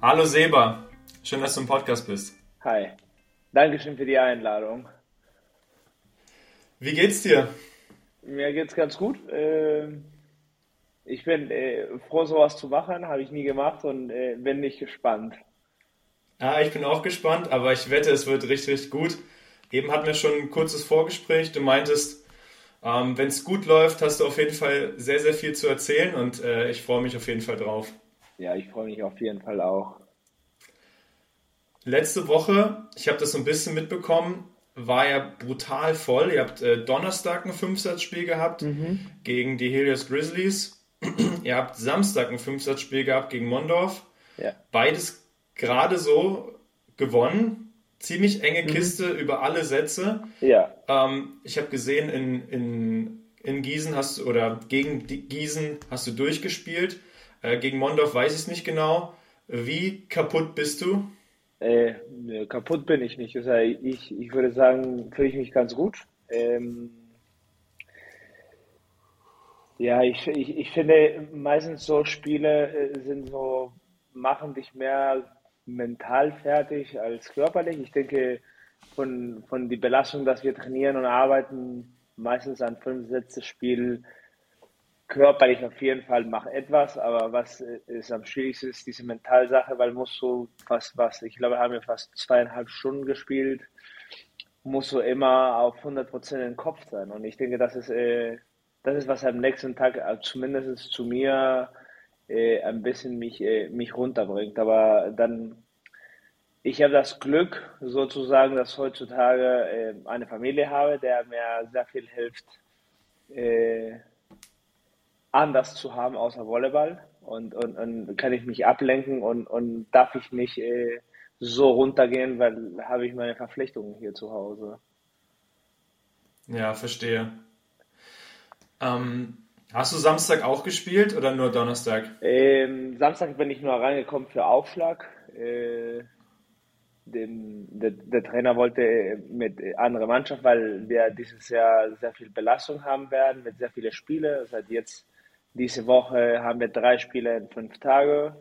Hallo Seba, schön, dass du im Podcast bist. Hi, Dankeschön für die Einladung. Wie geht's dir? Mir geht's ganz gut. Ähm, ich bin äh, froh, sowas zu machen, habe ich nie gemacht und äh, bin nicht gespannt. Ja, ich bin auch gespannt, aber ich wette, es wird richtig, richtig gut. Eben hatten wir schon ein kurzes Vorgespräch. Du meintest, ähm, wenn es gut läuft, hast du auf jeden Fall sehr, sehr viel zu erzählen und äh, ich freue mich auf jeden Fall drauf. Ja, ich freue mich auf jeden Fall auch. Letzte Woche, ich habe das so ein bisschen mitbekommen, war ja brutal voll. Ihr habt äh, Donnerstag ein Fünfsatzspiel gehabt mhm. gegen die Helios Grizzlies. Ihr habt Samstag ein Fünfsatzspiel gehabt gegen Mondorf. Ja. Beides gerade so gewonnen. Ziemlich enge mhm. Kiste über alle Sätze. Ja. Ähm, ich habe gesehen, in, in, in Gießen hast du, oder gegen Gießen hast du durchgespielt. Äh, gegen Mondorf weiß ich es nicht genau. Wie kaputt bist du? Äh, kaputt bin ich nicht. Also ich, ich würde sagen, fühle ich mich ganz gut. Ähm, ja, ich, ich, ich finde meistens so Spiele äh, sind so, machen dich mehr mental fertig als körperlich. Ich denke, von, von die Belastung, dass wir trainieren und arbeiten, meistens an fünf Sätze Spiel, körperlich auf jeden Fall mach etwas, aber was ist am schwierigsten ist diese Mentalsache, weil musst du fast was, ich glaube, haben wir fast zweieinhalb Stunden gespielt, musst du immer auf 100 Prozent im Kopf sein. Und ich denke, das ist, äh, das ist was am nächsten Tag, äh, zumindest zu mir, äh, ein bisschen mich, äh, mich runterbringt, aber dann ich habe das Glück sozusagen, dass heutzutage äh, eine Familie habe, der mir sehr viel hilft, äh, anders zu haben außer Volleyball und, und, und kann ich mich ablenken und, und darf ich nicht äh, so runtergehen, weil habe ich meine Verpflichtungen hier zu Hause. Ja, verstehe. Ähm, hast du Samstag auch gespielt oder nur Donnerstag? Ähm, Samstag bin ich nur reingekommen für Aufschlag. Äh, den, der, der, Trainer wollte mit anderer Mannschaft, weil wir dieses Jahr sehr viel Belastung haben werden, mit sehr vielen Spielen. Das heißt, jetzt diese Woche haben wir drei Spiele in fünf Tage.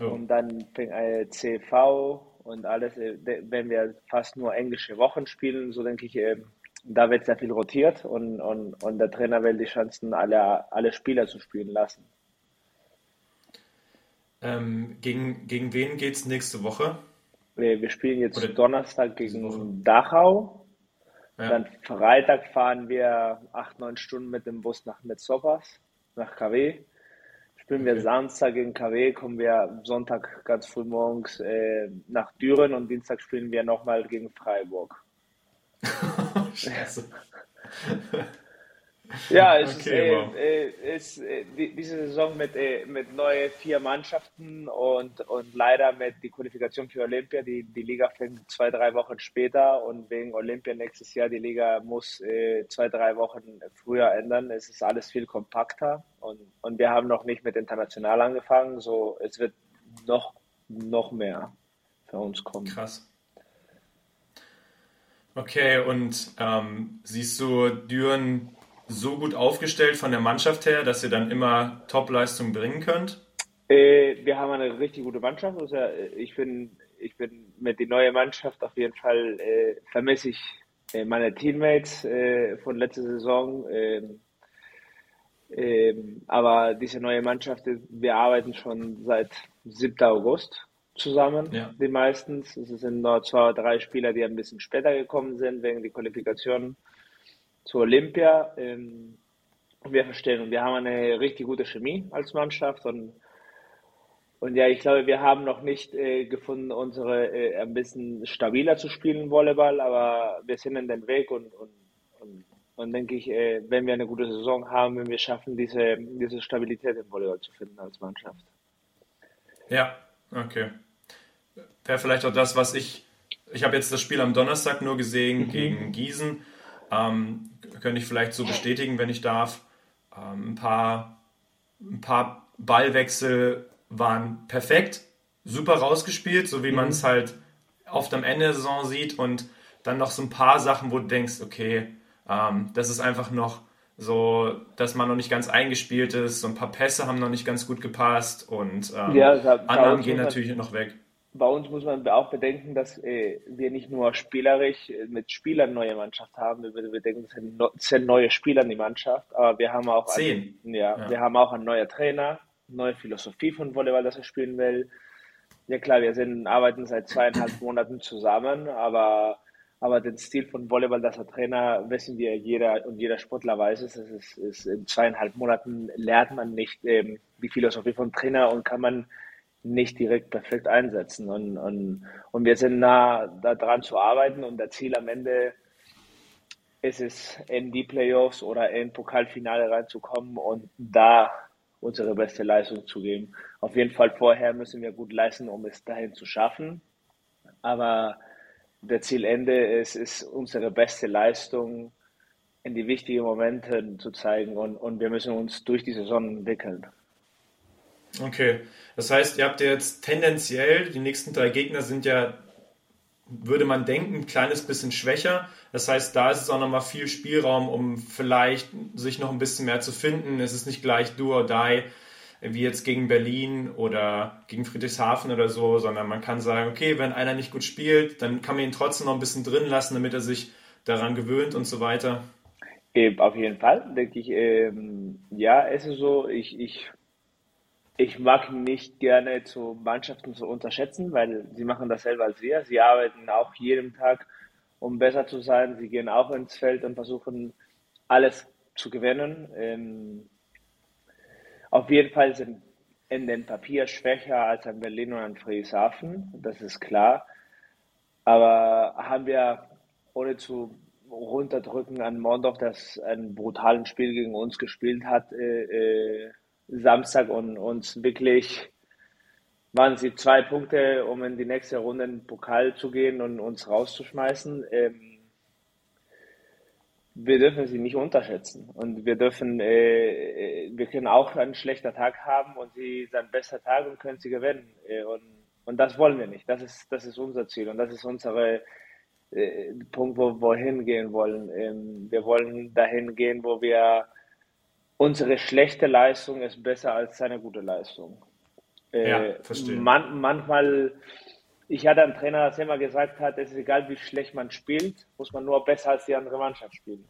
Oh. Und dann fängt eine CV und alles, äh, wenn wir fast nur englische Wochen spielen, so denke ich, ähm, da wird sehr viel rotiert und, und, und der Trainer will die Chancen, alle, alle Spieler zu spielen lassen. Ähm, gegen, gegen wen geht es nächste Woche? Wir, wir spielen jetzt Oder Donnerstag gegen Dachau. Ja. Dann Freitag fahren wir acht, neun Stunden mit dem Bus nach Metzopas nach KW. Spielen wir Samstag gegen KW, kommen wir Sonntag ganz früh morgens äh, nach Düren und Dienstag spielen wir nochmal gegen Freiburg. Scheiße. Ja, es okay, ist, wow. äh, ist äh, die, diese Saison mit, äh, mit neuen vier Mannschaften und, und leider mit die Qualifikation für Olympia. Die, die Liga fängt zwei, drei Wochen später und wegen Olympia nächstes Jahr, die Liga muss äh, zwei, drei Wochen früher ändern. Es ist alles viel kompakter und, und wir haben noch nicht mit international angefangen, so es wird noch, noch mehr für uns kommen. Krass. Okay, und ähm, siehst du Düren so gut aufgestellt von der Mannschaft her, dass ihr dann immer Top-Leistung bringen könnt? Äh, wir haben eine richtig gute Mannschaft. Also ich bin, ich bin mit der neuen Mannschaft auf jeden Fall äh, vermisse ich äh, meine Teammates äh, von letzter Saison. Ähm, ähm, aber diese neue Mannschaft, wir arbeiten schon seit 7. August zusammen, ja. die meistens. Es sind nur zwei oder drei Spieler, die ein bisschen später gekommen sind wegen der Qualifikation zur Olympia. Ähm, wir verstehen und wir haben eine richtig gute Chemie als Mannschaft und und ja, ich glaube, wir haben noch nicht äh, gefunden, unsere äh, ein bisschen stabiler zu spielen Volleyball, aber wir sind in den Weg und, und, und, und denke ich, äh, wenn wir eine gute Saison haben, wenn wir schaffen, diese, diese Stabilität im Volleyball zu finden als Mannschaft. Ja, okay. Wäre vielleicht auch das, was ich, ich habe jetzt das Spiel am Donnerstag nur gesehen mhm. gegen Gießen. Ähm, könnte ich vielleicht so bestätigen, wenn ich darf. Ähm, ein, paar, ein paar Ballwechsel waren perfekt, super rausgespielt, so wie mhm. man es halt oft am Ende der Saison sieht und dann noch so ein paar Sachen, wo du denkst, okay, ähm, das ist einfach noch so, dass man noch nicht ganz eingespielt ist. So ein paar Pässe haben noch nicht ganz gut gepasst und ähm, ja, Annahmen gehen natürlich noch weg. Bei uns muss man auch bedenken, dass äh, wir nicht nur spielerisch äh, mit Spielern eine neue Mannschaft haben. Wir, wir denken, es sind, sind neue Spieler in die Mannschaft, aber wir haben auch. Einen, ja, ja, wir haben auch einen neuen Trainer, neue Philosophie von Volleyball, das er spielen will. Ja klar, wir sind, arbeiten seit zweieinhalb Monaten zusammen, aber aber den Stil von Volleyball, das der Trainer, wissen wir, jeder und jeder Sportler weiß es. es ist, ist in zweieinhalb Monaten lernt man nicht ähm, die Philosophie vom Trainer und kann man nicht direkt perfekt einsetzen. Und, und, und wir sind nah daran zu arbeiten und das Ziel am Ende ist es, in die Playoffs oder in Pokalfinale reinzukommen und da unsere beste Leistung zu geben. Auf jeden Fall vorher müssen wir gut leisten, um es dahin zu schaffen. Aber der Zielende ist, ist unsere beste Leistung in die wichtigen Momente zu zeigen und, und wir müssen uns durch die Saison entwickeln. Okay, das heißt, ihr habt jetzt tendenziell, die nächsten drei Gegner sind ja, würde man denken, ein kleines bisschen schwächer. Das heißt, da ist es auch nochmal viel Spielraum, um vielleicht sich noch ein bisschen mehr zu finden. Es ist nicht gleich do or die, wie jetzt gegen Berlin oder gegen Friedrichshafen oder so, sondern man kann sagen, okay, wenn einer nicht gut spielt, dann kann man ihn trotzdem noch ein bisschen drin lassen, damit er sich daran gewöhnt und so weiter. Auf jeden Fall, denke ich. Ähm, ja, es ist so, ich, ich, ich mag nicht gerne zu Mannschaften zu unterschätzen, weil sie machen das selber als wir. Sie arbeiten auch jeden Tag, um besser zu sein. Sie gehen auch ins Feld und versuchen alles zu gewinnen. Ähm, auf jeden Fall sind in den Papier schwächer als an Berlin und an Friedrichshafen, das ist klar. Aber haben wir, ohne zu runterdrücken, an Mondorf, das ein brutales Spiel gegen uns gespielt hat, äh, äh, Samstag und uns wirklich waren sie zwei Punkte, um in die nächste Runde in den Pokal zu gehen und uns rauszuschmeißen. Ähm, wir dürfen sie nicht unterschätzen. Und wir dürfen, äh, wir können auch einen schlechten Tag haben und sie sind bester Tag und können sie gewinnen. Äh, und, und das wollen wir nicht. Das ist, das ist unser Ziel und das ist unsere äh, Punkt, wo wir hingehen wollen. Ähm, wir wollen dahin gehen, wo wir unsere schlechte Leistung ist besser als seine gute Leistung. Äh, ja, verstehe. Man, manchmal ich hatte einen Trainer, der immer gesagt hat, es ist egal, wie schlecht man spielt, muss man nur besser als die andere Mannschaft spielen.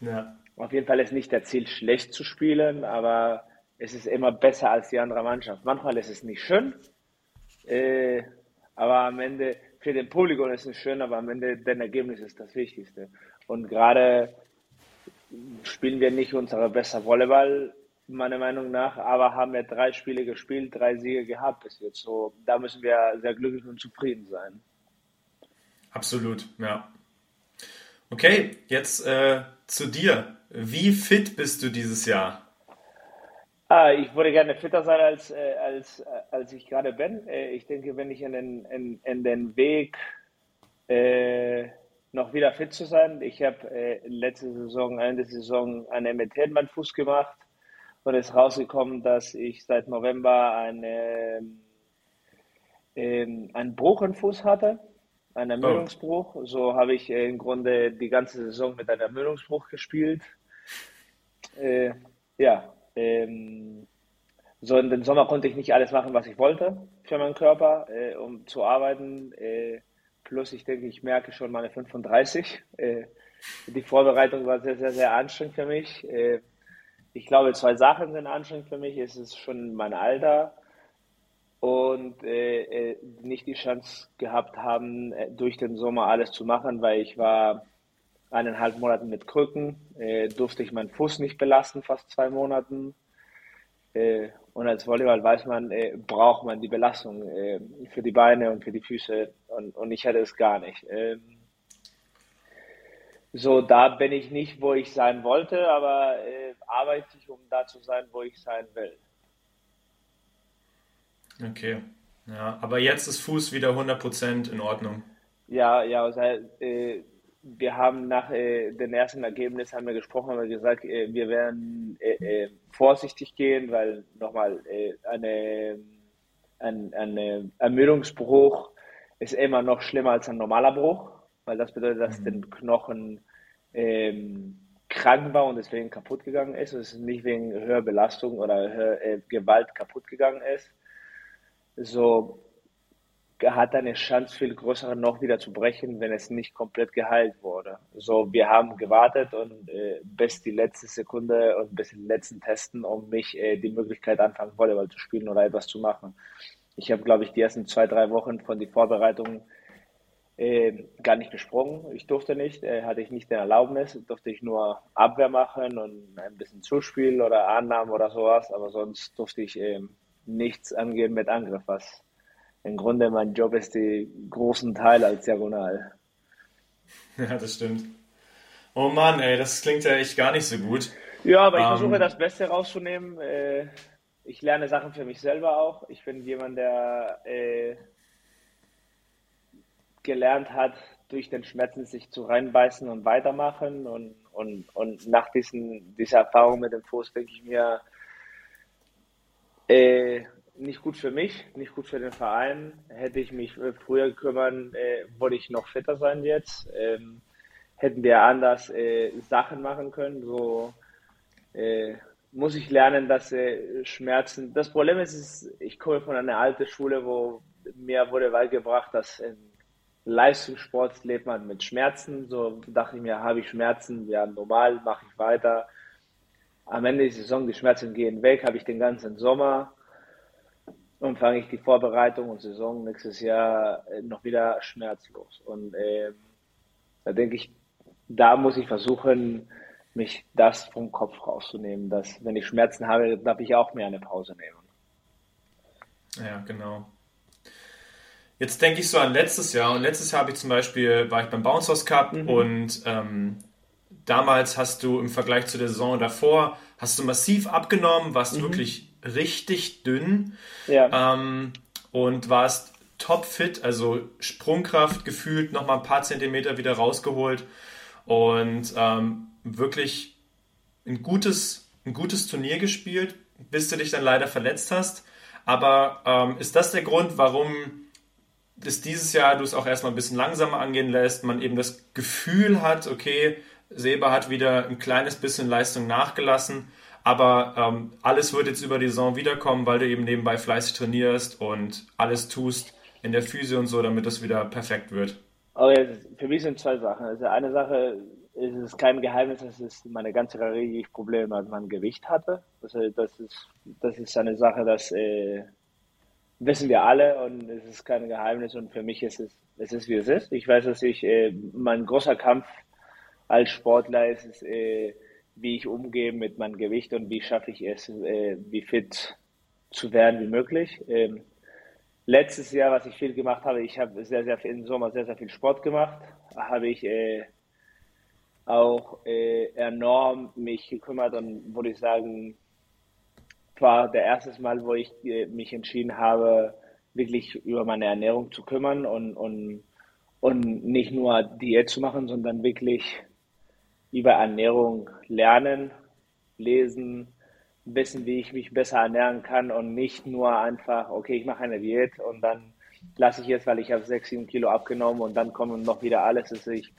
Ja. Auf jeden Fall ist nicht der Ziel, schlecht zu spielen, aber es ist immer besser als die andere Mannschaft. Manchmal ist es nicht schön, äh, aber am Ende, für den Polygon ist es schön, aber am Ende, dein Ergebnis ist das Wichtigste. Und gerade spielen wir nicht unsere beste Volleyball, meiner Meinung nach, aber haben wir drei Spiele gespielt, drei Siege gehabt bis jetzt. So, da müssen wir sehr glücklich und zufrieden sein. Absolut, ja. Okay, jetzt äh, zu dir. Wie fit bist du dieses Jahr? Ah, ich würde gerne fitter sein, als, äh, als, äh, als ich gerade bin. Äh, ich denke, wenn ich in den, in, in den Weg äh, noch wieder fit zu sein. Ich habe äh, letzte Saison, Ende der Saison, einen MT-Fuß gemacht und es ist rausgekommen, dass ich seit November eine, ähm, einen Bruch im Fuß hatte, einen Ermüdungsbruch. Oh. So habe ich im Grunde die ganze Saison mit einem Ermüdungsbruch gespielt. Äh, ja, ähm, so in den Sommer konnte ich nicht alles machen, was ich wollte für meinen Körper, äh, um zu arbeiten. Äh, plus, ich denke, ich merke schon meine 35. Äh, die Vorbereitung war sehr, sehr, sehr anstrengend für mich. Äh, ich glaube, zwei Sachen sind anstrengend für mich. Es ist schon mein Alter und äh, äh, nicht die Chance gehabt haben, äh, durch den Sommer alles zu machen, weil ich war eineinhalb Monate mit Krücken, äh, durfte ich meinen Fuß nicht belasten, fast zwei Monaten. Und als Volleyball weiß man, äh, braucht man die Belastung äh, für die Beine und für die Füße und, und ich hatte es gar nicht. Ähm, so, da bin ich nicht, wo ich sein wollte, aber äh, arbeite ich, um da zu sein, wo ich sein will. Okay. Ja, aber jetzt ist Fuß wieder 100% in Ordnung. Ja, ja, also, äh, wir haben nach äh, dem ersten Ergebnis haben wir gesprochen, haben wir gesagt, äh, wir werden äh, äh, vorsichtig gehen, weil nochmal äh, eine, ein, ein Ermüdungsbruch ist immer noch schlimmer als ein normaler Bruch weil das bedeutet, dass mhm. den Knochen ähm, krank war und deswegen kaputt gegangen ist. Es ist nicht wegen höherer Belastung oder höher, äh, Gewalt kaputt gegangen ist. So hat eine Chance viel größere noch wieder zu brechen, wenn es nicht komplett geheilt wurde. So, wir haben gewartet und äh, bis die letzte Sekunde und bis die letzten Testen, um mich äh, die Möglichkeit anfangen Volleyball zu spielen oder etwas zu machen. Ich habe, glaube ich, die ersten zwei, drei Wochen von die Vorbereitung äh, gar nicht gesprungen. Ich durfte nicht, äh, hatte ich nicht die Erlaubnis, durfte ich nur Abwehr machen und ein bisschen Zuspiel oder Annahmen oder sowas, aber sonst durfte ich äh, nichts angehen mit Angriff, was im Grunde mein Job ist, die großen Teil als Diagonal. Ja, das stimmt. Oh Mann, ey, das klingt ja echt gar nicht so gut. Ja, aber ich ähm, versuche das Beste rauszunehmen. Äh, ich lerne Sachen für mich selber auch. Ich bin jemand, der äh, gelernt hat, durch den Schmerzen sich zu reinbeißen und weitermachen. Und, und, und nach diesen, dieser Erfahrung mit dem Fuß denke ich mir, äh, nicht gut für mich, nicht gut für den Verein. Hätte ich mich früher kümmern, äh, wollte ich noch fitter sein jetzt. Ähm, hätten wir anders äh, Sachen machen können. So äh, muss ich lernen, dass äh, Schmerzen. Das Problem ist, ist, ich komme von einer alten Schule, wo mir wurde beigebracht, dass in Leistungssport lebt man mit Schmerzen. So dachte ich mir, habe ich Schmerzen, ja normal, mache ich weiter. Am Ende der Saison, die Schmerzen gehen weg, habe ich den ganzen Sommer und fange ich die Vorbereitung und Saison nächstes Jahr äh, noch wieder schmerzlos. Und äh, da denke ich, da muss ich versuchen, mich das vom Kopf rauszunehmen, dass wenn ich Schmerzen habe, darf ich auch mir eine Pause nehmen. Ja, genau. Jetzt denke ich so an letztes Jahr und letztes Jahr habe ich zum Beispiel, war ich beim Bounce House Cup mhm. und ähm, damals hast du im Vergleich zu der Saison davor, hast du massiv abgenommen, warst mhm. wirklich richtig dünn ja. ähm, und warst topfit, also Sprungkraft gefühlt noch mal ein paar Zentimeter wieder rausgeholt und ähm, wirklich ein gutes, ein gutes Turnier gespielt, bis du dich dann leider verletzt hast. Aber ähm, ist das der Grund, warum es dieses Jahr du es auch erstmal ein bisschen langsamer angehen lässt, man eben das Gefühl hat, okay, Seba hat wieder ein kleines bisschen Leistung nachgelassen aber ähm, alles wird jetzt über die Saison wiederkommen, weil du eben nebenbei fleißig trainierst und alles tust in der Physio und so, damit das wieder perfekt wird. Okay, für mich sind zwei Sachen. Also eine Sache ist es kein Geheimnis, dass es meine ganze Karriere ich Probleme mit meinem Gewicht hatte. Also das ist, das ist eine Sache, das äh, wissen wir alle und es ist kein Geheimnis und für mich ist es, es ist wie es ist. Ich weiß, dass ich, äh, mein großer Kampf als Sportler ist, ist äh, wie ich umgehe mit meinem Gewicht und wie schaffe ich es, äh, wie fit zu werden wie möglich. Ähm, letztes Jahr, was ich viel gemacht habe, ich habe sehr, sehr viel im Sommer sehr, sehr viel Sport gemacht, habe ich äh, auch äh, enorm mich gekümmert und würde ich sagen, war der erste Mal, wo ich äh, mich entschieden habe, wirklich über meine Ernährung zu kümmern und, und, und nicht nur Diät zu machen, sondern wirklich über Ernährung lernen, lesen, wissen, wie ich mich besser ernähren kann und nicht nur einfach, okay, ich mache eine Diät und dann lasse ich jetzt, weil ich habe sechs, sieben Kilo abgenommen und dann kommen noch wieder alles. Also ich,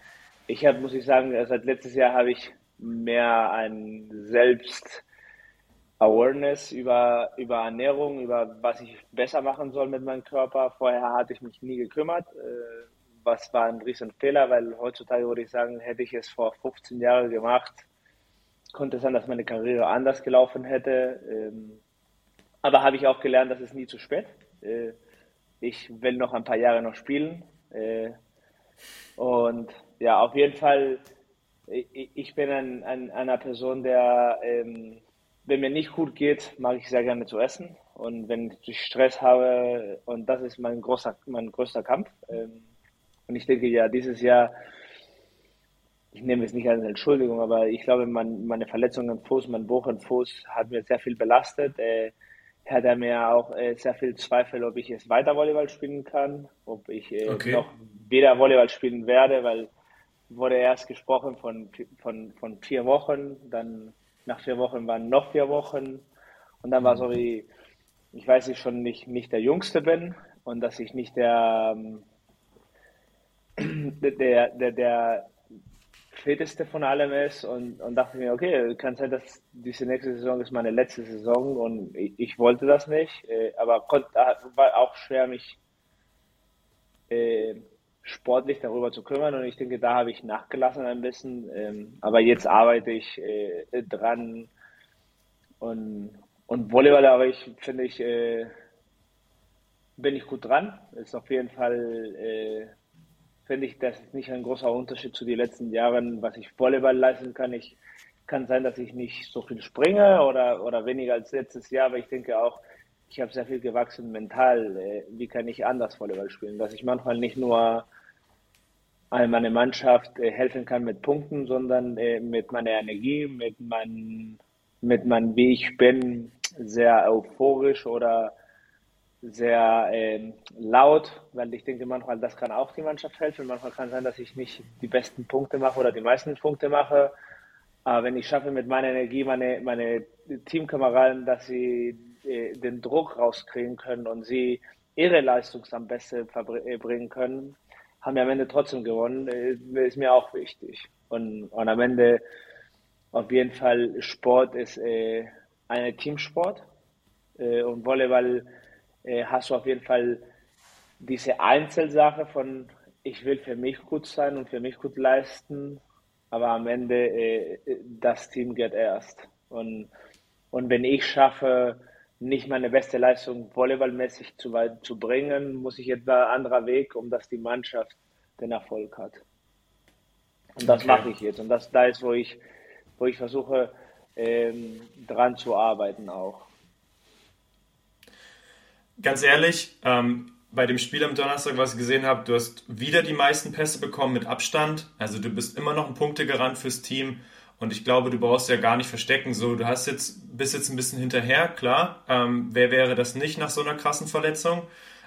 ich habe, muss ich sagen, seit letztes Jahr habe ich mehr ein Selbst Awareness über, über Ernährung, über was ich besser machen soll mit meinem Körper. Vorher hatte ich mich nie gekümmert. Äh, was war ein riesen Fehler, weil heutzutage würde ich sagen, hätte ich es vor 15 Jahren gemacht, konnte es sein, dass meine Karriere anders gelaufen hätte. Ähm, aber habe ich auch gelernt, dass es nie zu spät. Äh, ich will noch ein paar Jahre noch spielen. Äh, und ja, auf jeden Fall, ich bin ein, ein, einer Person, der, ähm, wenn mir nicht gut geht, mag ich sehr gerne zu essen. Und wenn ich Stress habe, und das ist mein großer, mein größter Kampf, ähm, und ich denke ja, dieses Jahr, ich nehme es nicht als Entschuldigung, aber ich glaube, mein, meine Verletzung im Fuß, mein Bruch im Fuß hat mir sehr viel belastet. Äh, hat er mir auch äh, sehr viel Zweifel, ob ich jetzt weiter Volleyball spielen kann, ob ich äh, okay. noch wieder Volleyball spielen werde, weil wurde erst gesprochen von, von, von vier Wochen, dann nach vier Wochen waren noch vier Wochen und dann war so wie, ich weiß, ich schon nicht, nicht der Jüngste bin und dass ich nicht der, ähm, der, der, der fitteste von allem ist und, und dachte mir, okay, kann sein, dass diese nächste Saison ist meine letzte Saison und ich, ich wollte das nicht, äh, aber konnte, war auch schwer, mich äh, sportlich darüber zu kümmern und ich denke, da habe ich nachgelassen ein bisschen, ähm, aber jetzt arbeite ich äh, dran und, und Volleyball, aber ich finde ich, äh, bin ich gut dran, ist auf jeden Fall äh, finde ich, das ist nicht ein großer Unterschied zu den letzten Jahren, was ich Volleyball leisten kann. Ich kann sein, dass ich nicht so viel springe oder, oder weniger als letztes Jahr, aber ich denke auch, ich habe sehr viel gewachsen mental. Äh, wie kann ich anders Volleyball spielen? Dass ich manchmal nicht nur meine Mannschaft äh, helfen kann mit Punkten, sondern äh, mit meiner Energie, mit meinem, mit meinem, wie ich bin, sehr euphorisch oder sehr äh, laut, weil ich denke manchmal, das kann auch die Mannschaft helfen. Manchmal kann es sein, dass ich nicht die besten Punkte mache oder die meisten Punkte mache. Aber wenn ich schaffe, mit meiner Energie meine, meine Teamkameraden, dass sie äh, den Druck rauskriegen können und sie ihre Leistung am besten verbringen können, haben wir am Ende trotzdem gewonnen, äh, ist mir auch wichtig. Und, und am Ende auf jeden Fall Sport ist äh, ein Teamsport äh, und Volleyball äh, hast du auf jeden Fall diese Einzelsache von, ich will für mich gut sein und für mich gut leisten, aber am Ende äh, das Team geht erst. Und, und wenn ich schaffe, nicht meine beste Leistung volleyballmäßig zu zu bringen, muss ich etwa anderer Weg, um dass die Mannschaft den Erfolg hat. Und das okay. mache ich jetzt. Und das da ist, wo ich, wo ich versuche, ähm, dran zu arbeiten auch ganz ehrlich, ähm, bei dem Spiel am Donnerstag, was ich gesehen habe, du hast wieder die meisten Pässe bekommen mit Abstand. Also du bist immer noch ein Punktegarant fürs Team. Und ich glaube, du brauchst ja gar nicht verstecken. So, du hast jetzt, bist jetzt ein bisschen hinterher, klar. Ähm, wer wäre das nicht nach so einer krassen Verletzung?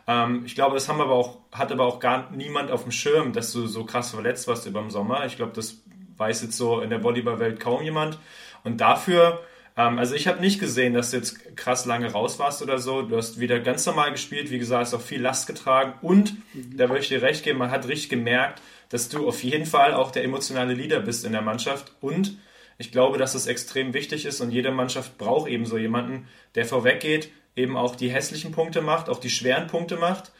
Ähm, ich glaube, das haben aber auch, hat aber auch gar niemand auf dem Schirm, dass du so krass verletzt warst über den Sommer. Ich glaube, das weiß jetzt so in der Volleyballwelt kaum jemand. Und dafür ähm, also ich habe nicht gesehen, dass du jetzt krass lange raus warst oder so. Du hast wieder ganz normal gespielt, wie gesagt, hast auch viel Last getragen und mhm. da würde ich dir recht geben, man hat richtig gemerkt, dass du auf jeden Fall auch der emotionale Leader bist in der Mannschaft und ich glaube, dass es extrem wichtig ist und jede Mannschaft braucht eben so jemanden, der vorweggeht, eben auch die hässlichen Punkte macht, auch die schweren Punkte macht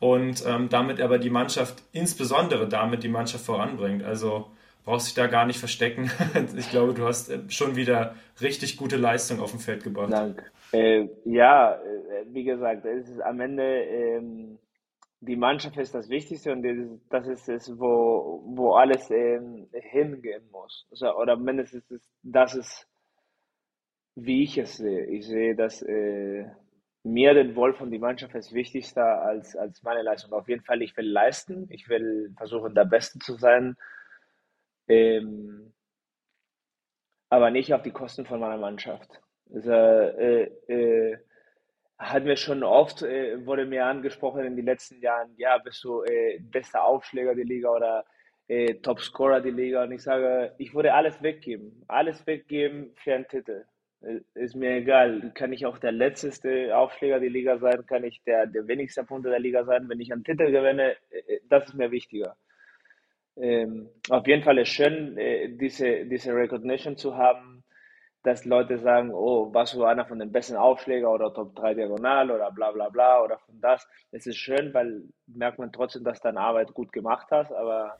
und ähm, damit aber die Mannschaft, insbesondere damit die Mannschaft voranbringt. Also brauchst dich da gar nicht verstecken. ich glaube, du hast äh, schon wieder richtig gute Leistung auf dem Feld gebracht. Danke. Äh, ja, äh, wie gesagt, es ist am Ende ähm, die Mannschaft ist das Wichtigste und das ist es, wo, wo alles ähm, hingehen muss. Also, oder mindestens das ist, wie ich es sehe. Ich sehe, dass äh, mir den Wolf und die Mannschaft ist wichtigster als, als meine Leistung. Auf jeden Fall, ich will leisten, ich will versuchen, der Beste zu sein ähm, aber nicht auf die Kosten von meiner Mannschaft. Also, äh, äh, hatten wir schon oft, äh, wurde mir angesprochen in den letzten Jahren, ja, bist du äh, bester Aufschläger der Liga oder äh, Topscorer der Liga. Und ich sage, ich würde alles weggeben. Alles weggeben für einen Titel. Äh, ist mir egal. Kann ich auch der letzteste Aufschläger der Liga sein? Kann ich der, der wenigste Punkte der Liga sein? Wenn ich einen Titel gewinne, das ist mir wichtiger ähm, auf jeden Fall ist schön, äh, diese, diese Recognition zu haben, dass Leute sagen, oh, warst du einer von den besten Aufschläger oder Top 3 Diagonal oder bla bla bla oder von das. Es ist schön, weil merkt man trotzdem, dass deine Arbeit gut gemacht hast, aber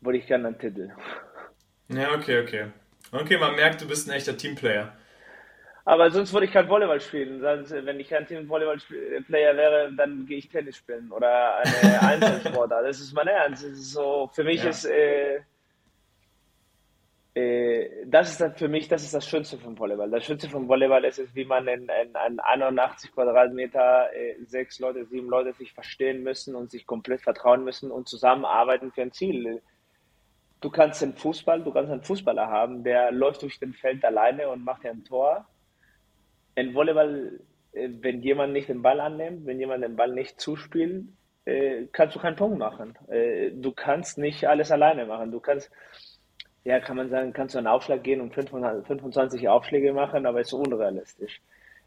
wollte ich gerne einen Titel. Ja, okay, okay. Okay, man merkt, du bist ein echter Teamplayer. Aber sonst würde ich kein Volleyball spielen. wenn ich kein Team-Volleyball-Player wäre, dann gehe ich Tennis spielen oder eine Einzelsportart. Das ist mein Ernst. Das ist so, für mich ja. ist, äh, äh, das ist dann für mich, das ist das Schönste vom Volleyball. Das Schönste vom Volleyball ist es, wie man in, in, in 81 Quadratmeter äh, sechs Leute, sieben Leute sich verstehen müssen und sich komplett vertrauen müssen und zusammenarbeiten für ein Ziel. Du kannst den Fußball, du kannst einen Fußballer haben, der läuft durch den Feld alleine und macht ja ein Tor in Volleyball, äh, wenn jemand nicht den Ball annimmt, wenn jemand den Ball nicht zuspielt, äh, kannst du keinen Punkt machen. Äh, du kannst nicht alles alleine machen. Du kannst, ja, kann man sagen, kannst du einen Aufschlag gehen und 25 Aufschläge machen, aber ist unrealistisch.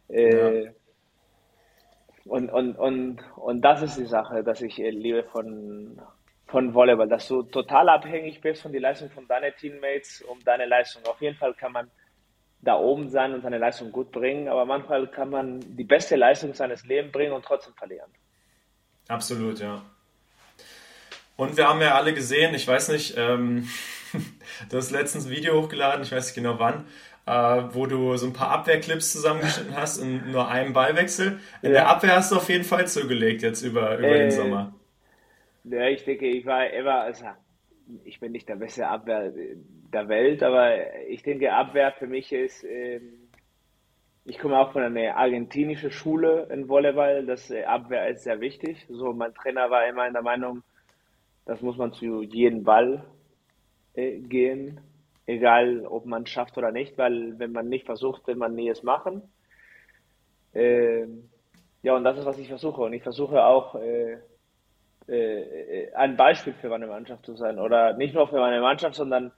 Ja. Und, und, und, und das ist die Sache, dass ich liebe von, von Volleyball, dass du total abhängig bist von der Leistung von deinen Teammates, um deine Leistung. Auf jeden Fall kann man da oben sein und seine Leistung gut bringen, aber manchmal kann man die beste Leistung seines Lebens bringen und trotzdem verlieren. Absolut, ja. Und wir haben ja alle gesehen, ich weiß nicht, ähm, du hast letztens ein Video hochgeladen, ich weiß nicht genau wann, äh, wo du so ein paar Abwehrclips zusammengeschnitten hast in nur einem Ballwechsel. In ja. der Abwehr hast du auf jeden Fall zugelegt jetzt über, über äh, den Sommer. Ja, ich denke, ich war immer, also ich bin nicht der beste Abwehr der Welt, aber ich denke, Abwehr für mich ist, ähm, ich komme auch von einer argentinischen Schule in Volleyball, das äh, Abwehr ist sehr wichtig. So, mein Trainer war immer in der Meinung, das muss man zu jedem Ball äh, gehen, egal ob man es schafft oder nicht, weil wenn man nicht versucht, will man nie es machen. Äh, ja, und das ist, was ich versuche. Und ich versuche auch äh, ein Beispiel für meine Mannschaft zu sein. Oder nicht nur für meine Mannschaft, sondern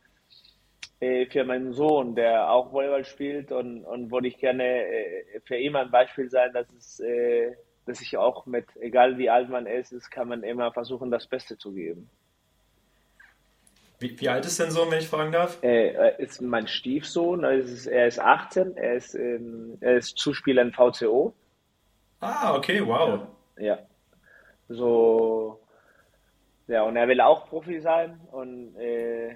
äh, für meinen Sohn, der auch Volleyball spielt und, und wollte ich gerne äh, für ihn ein Beispiel sein, dass es dass ich auch mit, egal wie alt man ist, ist, kann man immer versuchen, das Beste zu geben. Wie, wie alt ist dein Sohn, wenn ich fragen darf? Er ist mein Stiefsohn, er ist, er ist 18, er ist, ähm, er ist Zuspieler in VCO. Ah, okay, wow. Ja, ja. So, ja, und er will auch Profi sein und äh,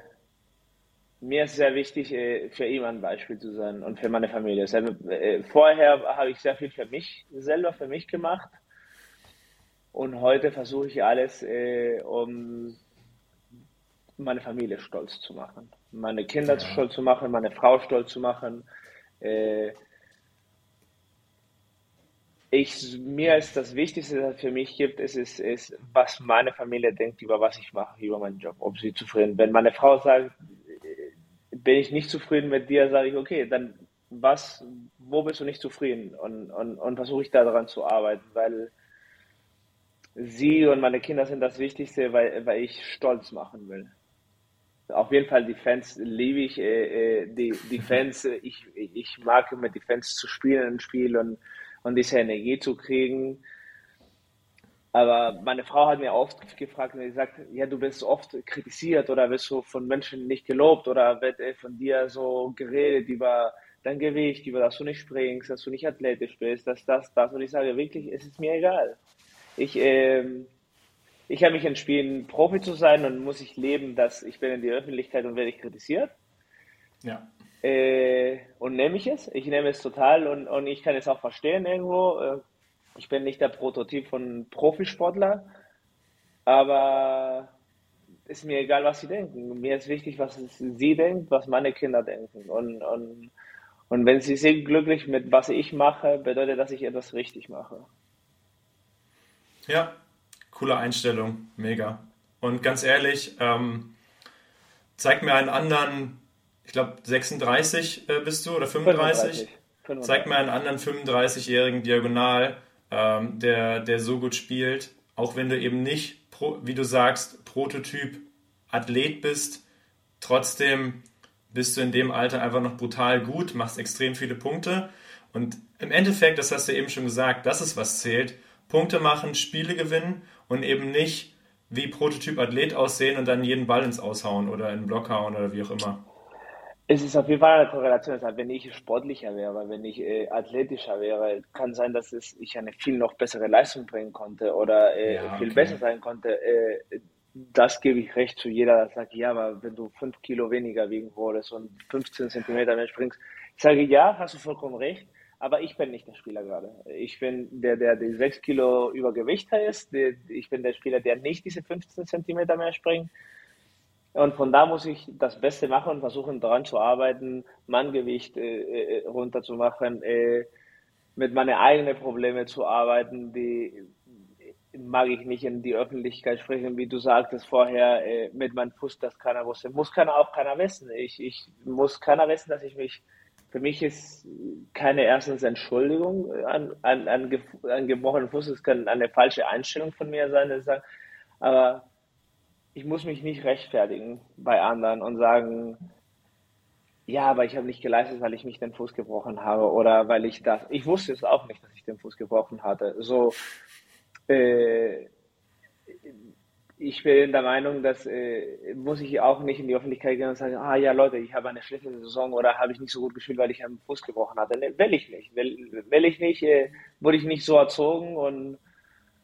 mir ist sehr wichtig, äh, für ihn ein Beispiel zu sein und für meine Familie. Äh, vorher habe ich sehr viel für mich selber, für mich gemacht. Und heute versuche ich alles, äh, um meine Familie stolz zu machen. Meine Kinder ja. stolz zu machen, meine Frau stolz zu machen. Ich, mir ist das Wichtigste, was es für mich gibt, ist, ist, ist, was meine Familie denkt über was ich mache, über meinen Job, ob sie zufrieden. Wenn meine Frau sagt, bin ich nicht zufrieden mit dir, sage ich, okay, dann was, wo bist du nicht zufrieden? Und, und, und versuche ich daran zu arbeiten, weil sie und meine Kinder sind das Wichtigste, weil, weil ich stolz machen will. Auf jeden Fall die Fans liebe ich, äh, äh die, die Fans, ich, ich mag mit den Fans zu spielen im Spiel und, und diese Energie zu kriegen. Aber meine Frau hat mir oft gefragt und gesagt, ja, du bist oft kritisiert oder wirst du von Menschen nicht gelobt oder wird von dir so geredet über dein Gewicht, über das du nicht springst, dass du nicht athletisch bist, dass das, das. Und ich sage wirklich, es ist mir egal. Ich, ähm, ich habe mich entschieden, Profi zu sein und muss ich leben, dass ich bin in die Öffentlichkeit und werde ich kritisiert. Ja. Äh, und nehme ich es. Ich nehme es total und, und ich kann es auch verstehen irgendwo. Äh, ich bin nicht der Prototyp von Profisportler, aber ist mir egal, was sie denken. Mir ist wichtig, was sie denkt, was meine Kinder denken. Und, und, und wenn sie sind glücklich mit was ich mache, bedeutet das, dass ich etwas richtig mache. Ja, coole Einstellung, mega. Und ganz ehrlich, ähm, zeig mir einen anderen, ich glaube 36 äh, bist du oder 35? 35. 35. Zeig mir einen anderen 35-jährigen Diagonal, ähm, der, der so gut spielt, auch wenn du eben nicht, wie du sagst, Prototyp Athlet bist, trotzdem bist du in dem Alter einfach noch brutal gut, machst extrem viele Punkte und im Endeffekt, das hast du eben schon gesagt, das ist was zählt, Punkte machen, Spiele gewinnen und eben nicht wie Prototyp Athlet aussehen und dann jeden Ball ins Aushauen oder in den Block hauen oder wie auch immer. Es ist auf jeden Fall eine Korrelation. Also wenn ich sportlicher wäre, wenn ich äh, athletischer wäre, kann sein, dass es, ich eine viel noch bessere Leistung bringen konnte oder äh, ja, viel besser sein konnte. Äh, das gebe ich recht zu jeder, der sagt, ja, aber wenn du fünf Kilo weniger wiegen würdest und 15 Zentimeter mehr springst, ich sage, ja, hast du vollkommen recht, aber ich bin nicht der Spieler gerade. Ich bin der, der die sechs Kilo Übergewichter ist. Der, ich bin der Spieler, der nicht diese 15 Zentimeter mehr springt. Und von da muss ich das Beste machen und versuchen, daran zu arbeiten, Manngewicht äh, äh, runterzumachen, äh, mit meinen eigenen Problemen zu arbeiten, die mag ich nicht in die Öffentlichkeit sprechen, wie du sagtest vorher, äh, mit meinem Fuß, das keiner wusste. Muss keiner auch keiner wissen. Ich, ich muss keiner wissen, dass ich mich, für mich ist keine erstens Entschuldigung an, an, an, an gebrochenen Fuß, es kann eine falsche Einstellung von mir sein, aber ich muss mich nicht rechtfertigen bei anderen und sagen, ja, aber ich habe nicht geleistet, weil ich mich den Fuß gebrochen habe oder weil ich das. Ich wusste es auch nicht, dass ich den Fuß gebrochen hatte. So, äh, ich bin der Meinung, dass äh, muss ich auch nicht in die Öffentlichkeit gehen und sagen, ah ja Leute, ich habe eine schlechte Saison oder habe ich nicht so gut gespielt, weil ich einen Fuß gebrochen hatte. Ne, will ich nicht. Will, will ich nicht, äh, wurde ich nicht so erzogen und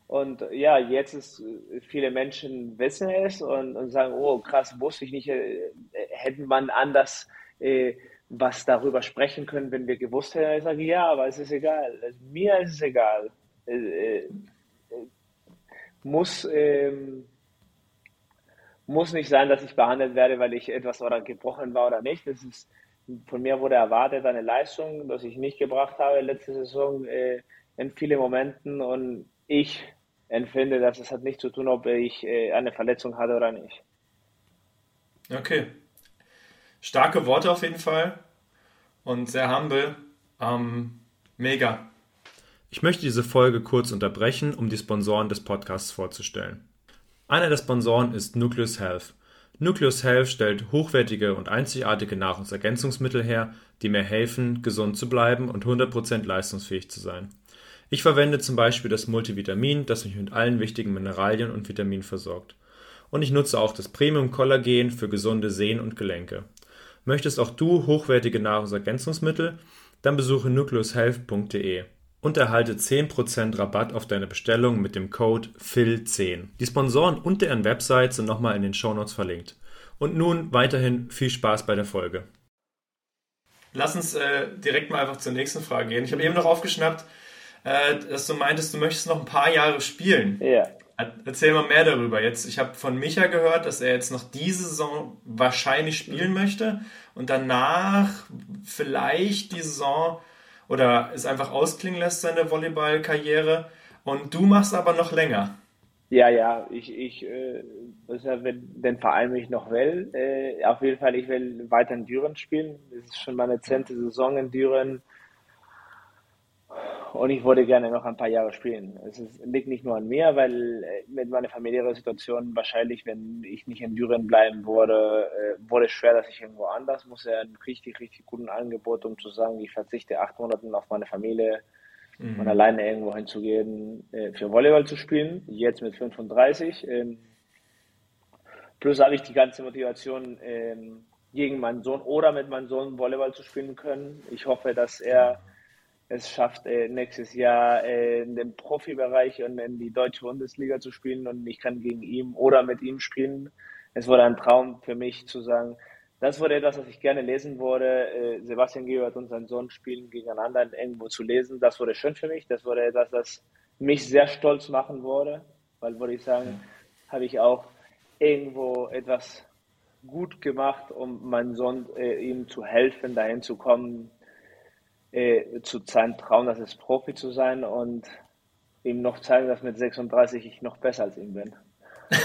und ja, jetzt ist viele Menschen wissen es und, und sagen, oh krass, wusste ich nicht, äh, hätten man anders äh, was darüber sprechen können, wenn wir gewusst hätten. Ich sage, ja, aber es ist egal. Mir ist es egal. Äh, äh, muss ähm, muss nicht sein, dass ich behandelt werde, weil ich etwas oder gebrochen war oder nicht. Das ist, von mir wurde erwartet eine Leistung, dass ich nicht gebracht habe letzte Saison äh, in vielen Momenten und ich empfinde, dass es hat nichts zu tun, ob ich äh, eine Verletzung hatte oder nicht. Okay. Starke Worte auf jeden Fall und sehr humble. Ähm, mega. Ich möchte diese Folge kurz unterbrechen, um die Sponsoren des Podcasts vorzustellen. Einer der Sponsoren ist Nucleus Health. Nucleus Health stellt hochwertige und einzigartige Nahrungsergänzungsmittel her, die mir helfen, gesund zu bleiben und 100% leistungsfähig zu sein. Ich verwende zum Beispiel das Multivitamin, das mich mit allen wichtigen Mineralien und Vitaminen versorgt. Und ich nutze auch das Premium Kollagen für gesunde Sehnen und Gelenke. Möchtest auch du hochwertige Nahrungsergänzungsmittel? Dann besuche nucleushealth.de und erhalte 10% Rabatt auf deine Bestellung mit dem Code FIL10. Die Sponsoren und deren Website sind nochmal in den Shownotes verlinkt. Und nun weiterhin viel Spaß bei der Folge. Lass uns äh, direkt mal einfach zur nächsten Frage gehen. Ich habe eben noch aufgeschnappt, äh, dass du meintest, du möchtest noch ein paar Jahre spielen. Ja. Erzähl mal mehr darüber. Jetzt, ich habe von Micha gehört, dass er jetzt noch diese Saison wahrscheinlich spielen möchte und danach vielleicht die Saison oder es einfach ausklingen lässt, seine Volleyballkarriere. Und du machst aber noch länger. Ja, ja, ich, ich äh, wenn den Verein mich noch will, äh, auf jeden Fall, ich will weiter in Düren spielen. Das ist schon meine zehnte Saison in Düren und ich würde gerne noch ein paar Jahre spielen. Es ist, liegt nicht nur an mir, weil äh, mit meiner familiären Situation wahrscheinlich, wenn ich nicht in Düren bleiben würde, äh, wurde es schwer, dass ich irgendwo anders muss. Ja, ein richtig, richtig guten Angebot, um zu sagen, ich verzichte acht Monate auf meine Familie mhm. und alleine irgendwo hinzugehen, äh, für Volleyball zu spielen. Jetzt mit 35. Ähm, plus habe ich die ganze Motivation, ähm, gegen meinen Sohn oder mit meinem Sohn Volleyball zu spielen können. Ich hoffe, dass er es schafft, äh, nächstes Jahr äh, in den Profibereich und in die deutsche Bundesliga zu spielen und ich kann gegen ihn oder mit ihm spielen. Es wurde ein Traum für mich zu sagen, das wurde etwas, was ich gerne lesen würde. Äh, Sebastian Gebert und sein Sohn spielen gegeneinander irgendwo zu lesen. Das wurde schön für mich. Das wurde etwas, das mich sehr stolz machen würde, weil würde ich sagen, habe ich auch irgendwo etwas gut gemacht, um meinem Sohn äh, ihm zu helfen, dahin zu kommen, äh, zu seinem Traum, das ist Profi zu sein und ihm noch zeigen, dass mit 36 ich noch besser als ihm bin.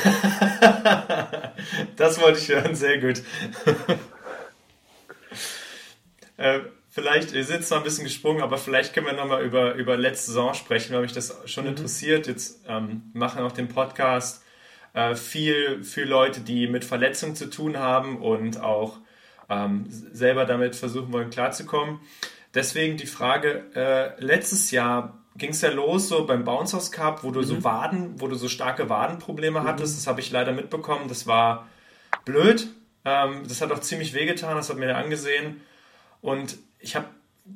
das wollte ich hören, sehr gut. äh, vielleicht, ihr sind zwar ein bisschen gesprungen, aber vielleicht können wir nochmal über, über letzte Saison sprechen, weil mich das schon mhm. interessiert. Jetzt ähm, machen auch den Podcast äh, viel für Leute, die mit Verletzungen zu tun haben und auch ähm, selber damit versuchen wollen, klarzukommen. Deswegen die Frage, äh, letztes Jahr ging es ja los so beim Bounce House Cup, wo du mhm. so Waden, wo du so starke Wadenprobleme mhm. hattest. Das habe ich leider mitbekommen. Das war blöd. Ähm, das hat auch ziemlich wehgetan, das hat mir angesehen. Und ich habe,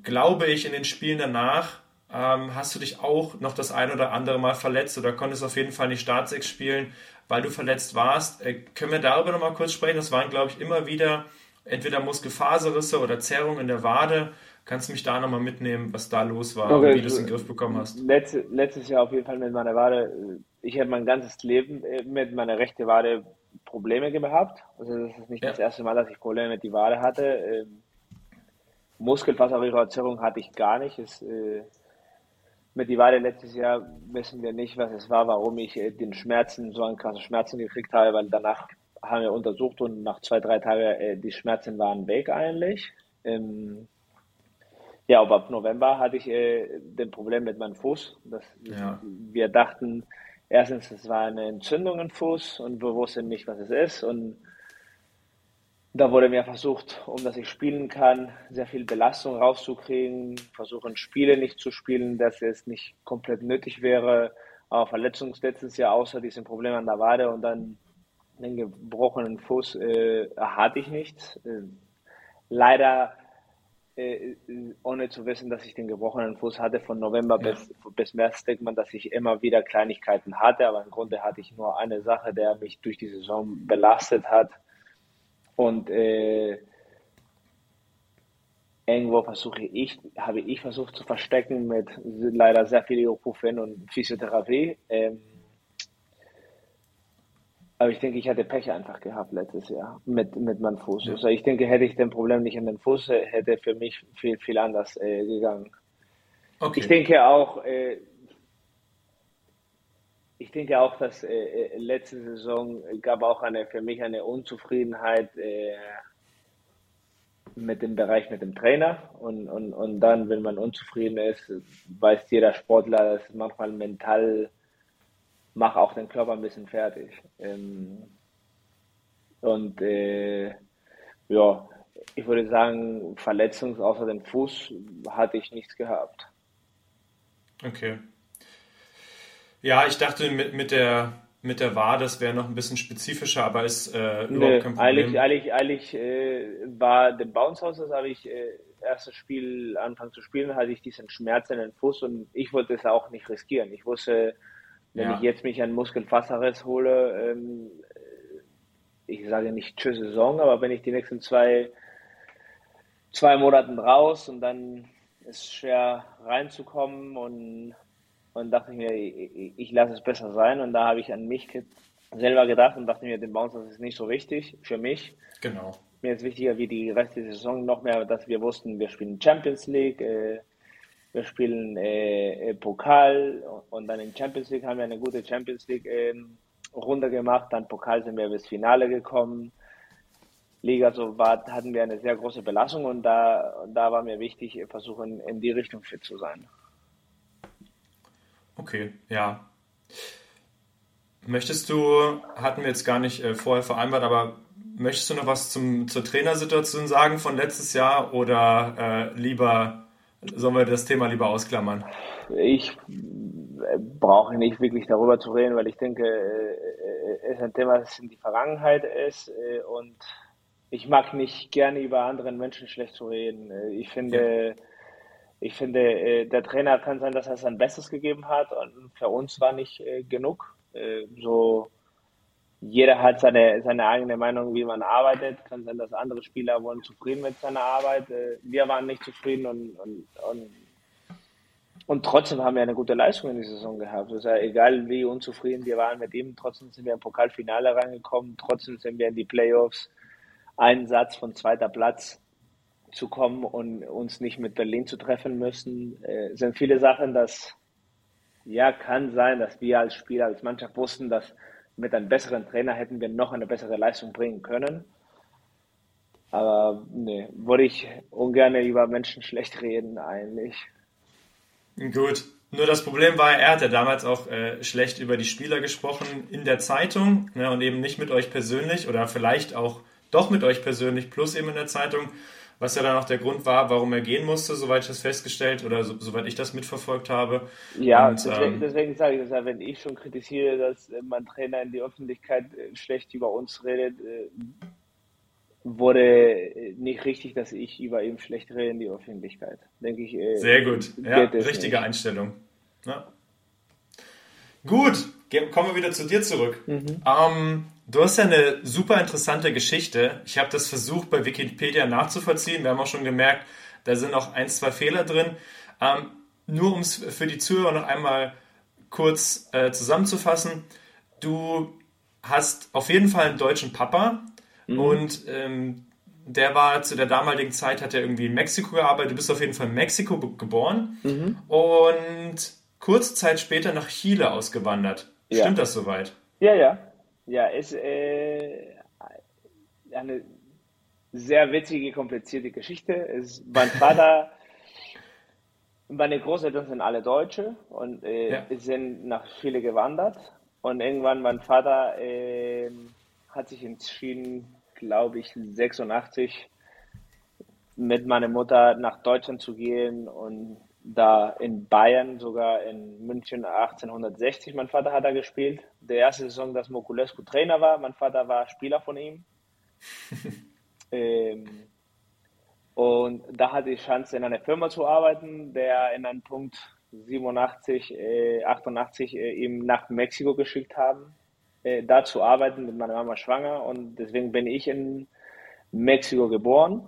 glaube ich, in den Spielen danach ähm, hast du dich auch noch das ein oder andere Mal verletzt oder konntest auf jeden Fall nicht Startsex spielen, weil du verletzt warst. Äh, können wir darüber nochmal kurz sprechen? Das waren, glaube ich, immer wieder entweder Muskelfaserrisse oder Zerrung in der Wade. Kannst du mich da nochmal mitnehmen, was da los war okay, und wie du es in den Griff bekommen hast? Letzte, letztes Jahr auf jeden Fall mit meiner Wade. Ich habe mein ganzes Leben äh, mit meiner rechten Wade Probleme gehabt. Also das ist nicht ja. das erste Mal, dass ich Probleme mit der Wade hatte. Ähm, Muskelfaserrehabilitierung hatte ich gar nicht. Es, äh, mit der Wade letztes Jahr wissen wir nicht, was es war, warum ich äh, den Schmerzen, so einen krassen Schmerzen gekriegt habe, weil danach haben wir untersucht und nach zwei, drei Tagen äh, die Schmerzen waren weg eigentlich. Ähm, ja, aber ab November hatte ich äh, den Problem mit meinem Fuß. Das, ja. Wir dachten, erstens, es war eine Entzündung im Fuß und wir wussten nicht, was es ist. Und da wurde mir versucht, um dass ich spielen kann, sehr viel Belastung rauszukriegen, versuchen Spiele nicht zu spielen, dass es nicht komplett nötig wäre. Aber Verletzungs letztes Jahr außer diesem Problem an der Wade und dann den gebrochenen Fuß äh, hatte ich nichts. Äh, leider äh, ohne zu wissen, dass ich den gebrochenen Fuß hatte, von November ja. bis, bis März denkt man, dass ich immer wieder Kleinigkeiten hatte, aber im Grunde hatte ich nur eine Sache, der mich durch die Saison belastet hat. Und äh, irgendwo versuche ich, habe ich versucht zu verstecken mit leider sehr viel Ibuprofen und Physiotherapie. Ähm, aber ich denke, ich hatte Pech einfach gehabt letztes Jahr mit, mit meinem Fuß. Ja. Also ich denke, hätte ich den Problem nicht in den Fuß, hätte für mich viel, viel anders äh, gegangen. Okay. Ich denke auch, äh, ich denke auch, dass äh, äh letzte Saison gab auch eine, für mich eine Unzufriedenheit äh, mit dem Bereich mit dem Trainer und, und, und dann, wenn man unzufrieden ist, weiß jeder Sportler, dass manchmal mental mache auch den Körper ein bisschen fertig. Ähm, und äh, ja, ich würde sagen, Verletzung außer dem Fuß hatte ich nichts gehabt. Okay. Ja, ich dachte mit, mit der mit der Wahr, das wäre noch ein bisschen spezifischer, aber ist äh, überhaupt nee, kein Problem. Eigentlich, eigentlich, eigentlich äh, war dem Bounce House, das habe ich äh, erstes Spiel anfangen zu spielen, hatte ich diesen Schmerz in den Fuß und ich wollte es auch nicht riskieren. Ich wusste, wenn ja. ich jetzt mich einen Muskelfaserriss hole, ähm, ich sage nicht tschüss Saison, aber wenn ich die nächsten zwei, zwei Monaten raus und dann ist es schwer reinzukommen und, und dachte ich mir, ich, ich lasse es besser sein und da habe ich an mich selber gedacht und dachte mir, den Bounce, das ist nicht so wichtig für mich. Genau. Mir ist wichtiger wie die restliche Saison noch mehr, dass wir wussten, wir spielen Champions League, äh, wir spielen äh, äh, Pokal und dann in Champions League haben wir eine gute Champions League äh, Runde gemacht. Dann Pokal sind wir bis Finale gekommen. Liga so war, hatten wir eine sehr große Belastung und da, da war mir wichtig, versuchen in die Richtung fit zu sein. Okay, ja. Möchtest du, hatten wir jetzt gar nicht äh, vorher vereinbart, aber möchtest du noch was zum, zur Trainersituation sagen von letztes Jahr oder äh, lieber Sollen wir das Thema lieber ausklammern? Ich äh, brauche nicht wirklich darüber zu reden, weil ich denke, äh, es ist ein Thema, das in die Vergangenheit ist äh, und ich mag nicht gerne über anderen Menschen schlecht zu reden. Ich finde, ja. ich finde, der Trainer kann sein, dass er sein Bestes gegeben hat und für uns war nicht genug. So jeder hat seine, seine eigene Meinung, wie man arbeitet. Kann sein, dass andere Spieler wollen zufrieden mit seiner Arbeit. Äh, wir waren nicht zufrieden und, und, und, und trotzdem haben wir eine gute Leistung in die Saison gehabt. Also egal wie unzufrieden wir waren mit ihm, trotzdem sind wir im Pokalfinale reingekommen, trotzdem sind wir in die Playoffs. Einen Satz von zweiter Platz zu kommen und uns nicht mit Berlin zu treffen müssen, äh, sind viele Sachen, dass ja kann sein, dass wir als Spieler, als Mannschaft wussten, dass mit einem besseren Trainer hätten wir noch eine bessere Leistung bringen können. Aber nee, würde ich ungern über Menschen schlecht reden eigentlich. Gut. Nur das Problem war, er hat ja damals auch äh, schlecht über die Spieler gesprochen in der Zeitung ne, und eben nicht mit euch persönlich oder vielleicht auch doch mit euch persönlich plus eben in der Zeitung was ja dann auch der Grund war, warum er gehen musste, soweit ich das festgestellt oder so, soweit ich das mitverfolgt habe. Ja, und, deswegen, ähm, deswegen, sage ich das ja, wenn ich schon kritisiere, dass äh, mein Trainer in die Öffentlichkeit äh, schlecht über uns redet, äh, wurde nicht richtig, dass ich über ihn schlecht rede in die Öffentlichkeit. Denke ich. Sehr gut. Ja, richtige nicht. Einstellung. Ja. Gut, kommen wir wieder zu dir zurück. Mhm. Ähm, du hast ja eine super interessante Geschichte. Ich habe das versucht bei Wikipedia nachzuvollziehen. Wir haben auch schon gemerkt, da sind auch ein, zwei Fehler drin. Ähm, nur um es für die Zuhörer noch einmal kurz äh, zusammenzufassen. Du hast auf jeden Fall einen deutschen Papa mhm. und ähm, der war zu der damaligen Zeit, hat er irgendwie in Mexiko gearbeitet. Du bist auf jeden Fall in Mexiko geboren mhm. und kurze Zeit später nach Chile ausgewandert. Ja. Stimmt das soweit? Ja, ja. Ja, ist äh, eine sehr witzige, komplizierte Geschichte. Es, mein Vater, meine Großeltern sind alle Deutsche und äh, ja. sind nach Chile gewandert. Und irgendwann mein Vater äh, hat sich entschieden, glaube ich, 86 mit meiner Mutter nach Deutschland zu gehen und da in Bayern, sogar in München 1860. Mein Vater hat da gespielt. Der erste Saison, dass Mokulescu Trainer war. Mein Vater war Spieler von ihm. ähm, und da hatte ich Chance, in einer Firma zu arbeiten, der in einem Punkt 87, äh, 88 äh, ihm nach Mexiko geschickt haben, äh, da zu arbeiten mit meiner Mama schwanger. Und deswegen bin ich in Mexiko geboren.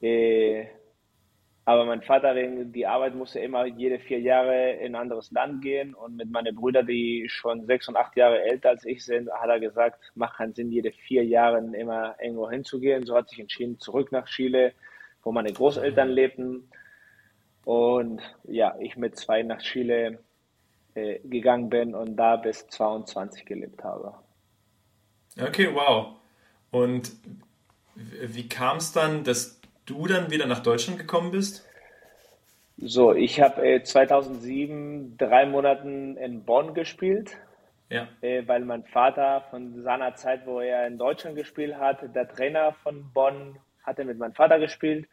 Äh, aber mein Vater wegen die Arbeit musste immer jede vier Jahre in ein anderes Land gehen und mit meinen Brüdern, die schon sechs und acht Jahre älter als ich sind, hat er gesagt, macht keinen Sinn, jede vier Jahre immer irgendwo hinzugehen. So hat sich entschieden, zurück nach Chile, wo meine Großeltern lebten. Und ja, ich mit zwei nach Chile äh, gegangen bin und da bis 22 gelebt habe. Okay, wow. Und wie kam es dann, dass du dann wieder nach Deutschland gekommen bist? So, ich habe äh, 2007 drei Monaten in Bonn gespielt, ja. äh, weil mein Vater von seiner Zeit, wo er in Deutschland gespielt hat, der Trainer von Bonn hatte mit meinem Vater gespielt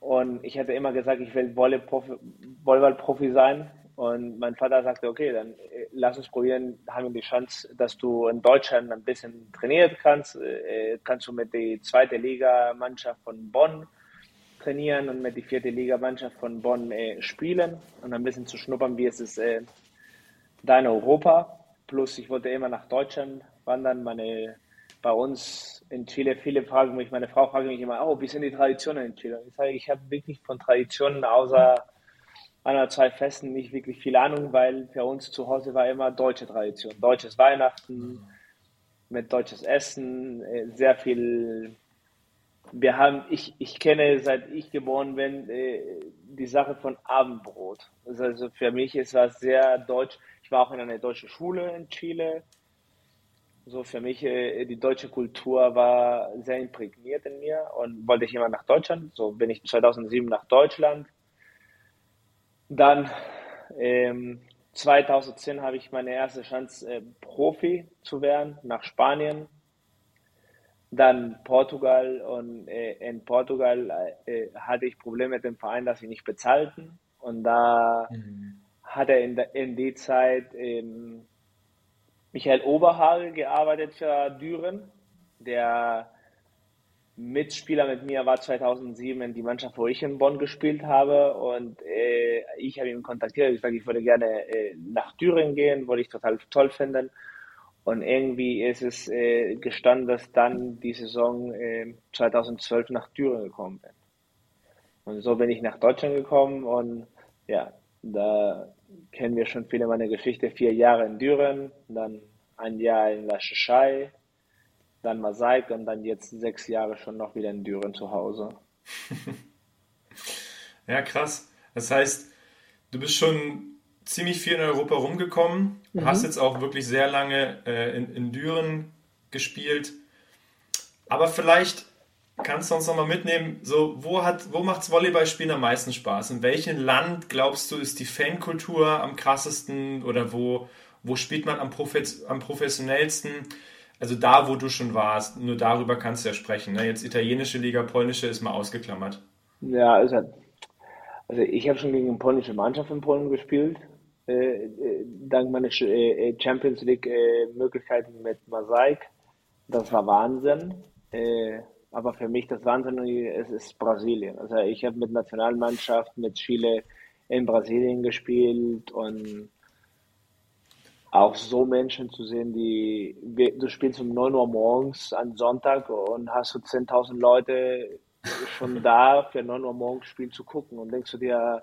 und ich hatte immer gesagt, ich will Volleyball-Profi sein und mein Vater sagte, okay, dann äh, lass uns probieren, haben wir die Chance, dass du in Deutschland ein bisschen trainieren kannst. Äh, kannst du mit der zweiten Liga-Mannschaft von Bonn trainieren und mit der vierten Liga-Mannschaft von Bonn äh, spielen und ein bisschen zu schnuppern, wie es ist äh, da in Europa. Plus, ich wollte immer nach Deutschland wandern. Meine, bei uns in Chile, viele fragen mich, meine Frau fragt mich immer, oh, wie sind die Traditionen in Chile? Ich sage, ich habe wirklich von Traditionen außer ein oder zwei Festen nicht wirklich viel Ahnung, weil für uns zu Hause war immer deutsche Tradition. Deutsches Weihnachten mit deutsches Essen, äh, sehr viel. Wir haben, ich, ich kenne seit ich geboren bin, äh, die Sache von Abendbrot. Also für mich ist das sehr deutsch. Ich war auch in einer deutschen Schule in Chile. So für mich, äh, die deutsche Kultur war sehr imprägniert in mir und wollte ich immer nach Deutschland. So bin ich 2007 nach Deutschland dann ähm, 2010 habe ich meine erste Chance, äh, Profi zu werden, nach Spanien. Dann Portugal und äh, in Portugal äh, hatte ich Probleme mit dem Verein, dass sie nicht bezahlten. Und da mhm. hat er in, der, in die Zeit ähm, Michael Oberhagel gearbeitet für Düren, der Mitspieler mit mir war 2007 in die Mannschaft, wo ich in Bonn gespielt habe und äh, ich habe ihn kontaktiert. Ich sage, ich würde gerne äh, nach Thüringen gehen, wollte ich total toll finden. Und irgendwie ist es äh, gestanden, dass dann die Saison 2012 äh, nach Thüringen gekommen bin. Und so bin ich nach Deutschland gekommen und ja, da kennen wir schon viele meiner Geschichte. Vier Jahre in Düren, dann ein Jahr in La Cheshire, dann Masaik und dann jetzt sechs Jahre schon noch wieder in Düren zu Hause. ja, krass. Das heißt, du bist schon ziemlich viel in Europa rumgekommen, mhm. hast jetzt auch wirklich sehr lange äh, in, in Düren gespielt. Aber vielleicht kannst du uns nochmal mitnehmen, so, wo, hat, wo macht's Volleyballspielen am meisten Spaß? In welchem Land glaubst du, ist die Fankultur am krassesten oder wo, wo spielt man am, Profe am professionellsten? Also da, wo du schon warst, nur darüber kannst du ja sprechen. Ne? Jetzt italienische Liga, polnische ist mal ausgeklammert. Ja, also, also ich habe schon gegen eine polnische Mannschaft in Polen gespielt. Äh, äh dank meiner äh, Champions äh, Möglichkeiten mit Mosaik. Das war Wahnsinn. Äh, aber für mich das Wahnsinn ist, ist Brasilien. Also ich habe mit Nationalmannschaft, mit Chile in Brasilien gespielt und auch so Menschen zu sehen, die, du spielst um 9 Uhr morgens an Sonntag und hast so 10.000 Leute schon da für 9 Uhr morgens Spiel zu gucken und denkst du dir,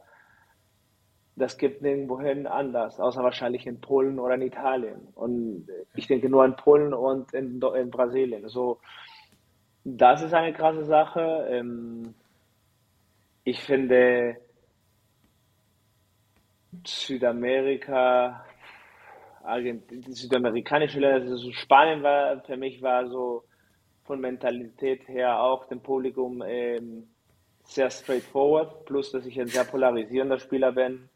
das gibt nirgendwohin anders, außer wahrscheinlich in Polen oder in Italien. Und ich denke nur an Polen und in, in Brasilien. So, das ist eine krasse Sache. Ähm, ich finde Südamerika die südamerikanische Länder, also Spanien war für mich war so von Mentalität her auch dem Publikum ähm, sehr straightforward, plus dass ich ein sehr polarisierender Spieler bin.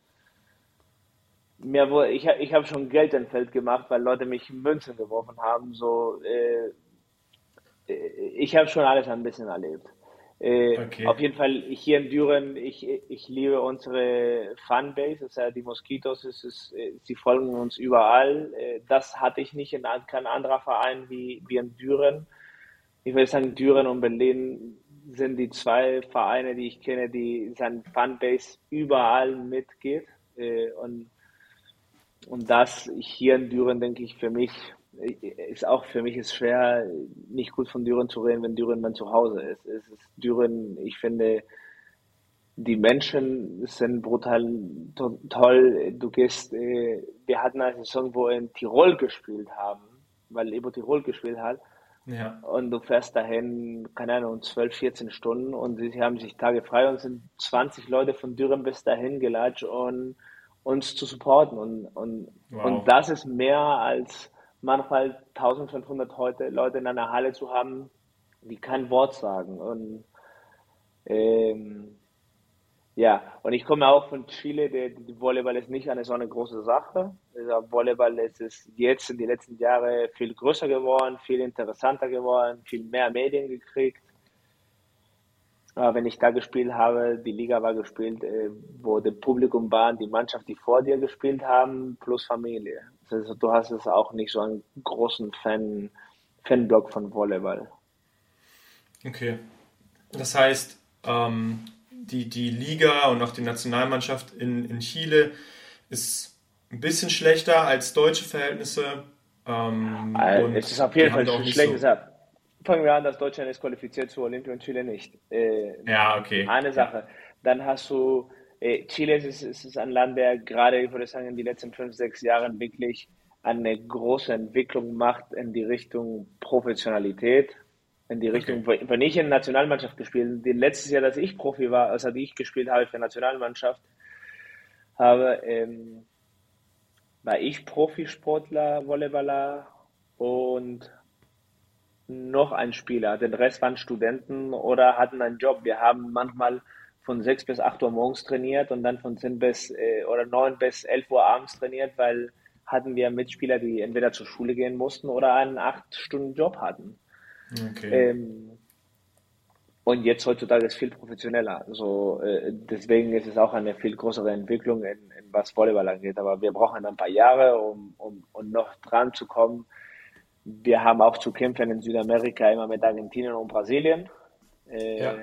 Mir wurde, ich, ich habe schon Geld in Feld gemacht, weil Leute mich Münzen geworfen haben. So, äh, ich habe schon alles ein bisschen erlebt. Äh, okay. Auf jeden Fall hier in Düren, ich, ich liebe unsere Fanbase, also die Moskitos, es ist, äh, sie folgen uns überall. Äh, das hatte ich nicht in keinem anderer Verein wie, wie in Düren. Ich würde sagen, Düren und Berlin sind die zwei Vereine, die ich kenne, die sein Fanbase überall mitgeht. Und, und das hier in Düren, denke ich, für mich ist auch für mich ist schwer, nicht gut von Düren zu reden, wenn Düren mein Zuhause ist. Es ist Düren, ich finde, die Menschen sind brutal to toll. Du gehst, äh, wir hatten eine Saison, wo wir in Tirol gespielt haben, weil Ebo Tirol gespielt hat. Ja. Und du fährst dahin, keine Ahnung, 12, 14 Stunden und sie haben sich Tage frei und sind 20 Leute von Düren bis dahin gelatscht und uns zu supporten. Und, und, wow. und das ist mehr als manchmal 1500 heute Leute in einer Halle zu haben, die kein Wort sagen. Und ähm, ja, und ich komme auch von Chile, der, der Volleyball ist nicht eine so eine große Sache. Also Volleyball ist es jetzt in den letzten Jahren viel größer geworden, viel interessanter geworden, viel mehr Medien gekriegt. Aber wenn ich da gespielt habe, die Liga war gespielt, äh, wo das Publikum war, die Mannschaft, die vor dir gespielt haben, plus Familie. Du hast es auch nicht so einen großen Fan, Fanblock von Volleyball. Okay. Das heißt, ähm, die, die Liga und auch die Nationalmannschaft in, in Chile ist ein bisschen schlechter als deutsche Verhältnisse. Ähm, also, es ist auf jeden Fall schlecht so. Fangen wir an, dass Deutschland ist qualifiziert zu Olympia und Chile nicht. Äh, ja, okay. Eine Sache. Dann hast du Chile ist, ist ein Land, der gerade, ich würde sagen, in den letzten fünf, sechs Jahren wirklich eine große Entwicklung macht in die Richtung Professionalität, in die Richtung, okay. wenn ich in der Nationalmannschaft gespielt, habe, letztes Jahr, dass ich Profi war, also die ich gespielt habe für Nationalmannschaft, habe, ähm, war ich Profisportler, Volleyballer und noch ein Spieler. Den Rest waren Studenten oder hatten einen Job. Wir haben manchmal von 6 bis 8 Uhr morgens trainiert und dann von 10 bis äh, oder 9 bis 11 Uhr abends trainiert, weil hatten wir Mitspieler, die entweder zur Schule gehen mussten oder einen 8-Stunden-Job hatten. Okay. Ähm, und jetzt heutzutage ist viel professioneller. Also, äh, deswegen ist es auch eine viel größere Entwicklung, in, in was Volleyball angeht. Aber wir brauchen ein paar Jahre, um, um, um noch dran zu kommen. Wir haben auch zu kämpfen in Südamerika immer mit Argentinien und Brasilien. Äh, ja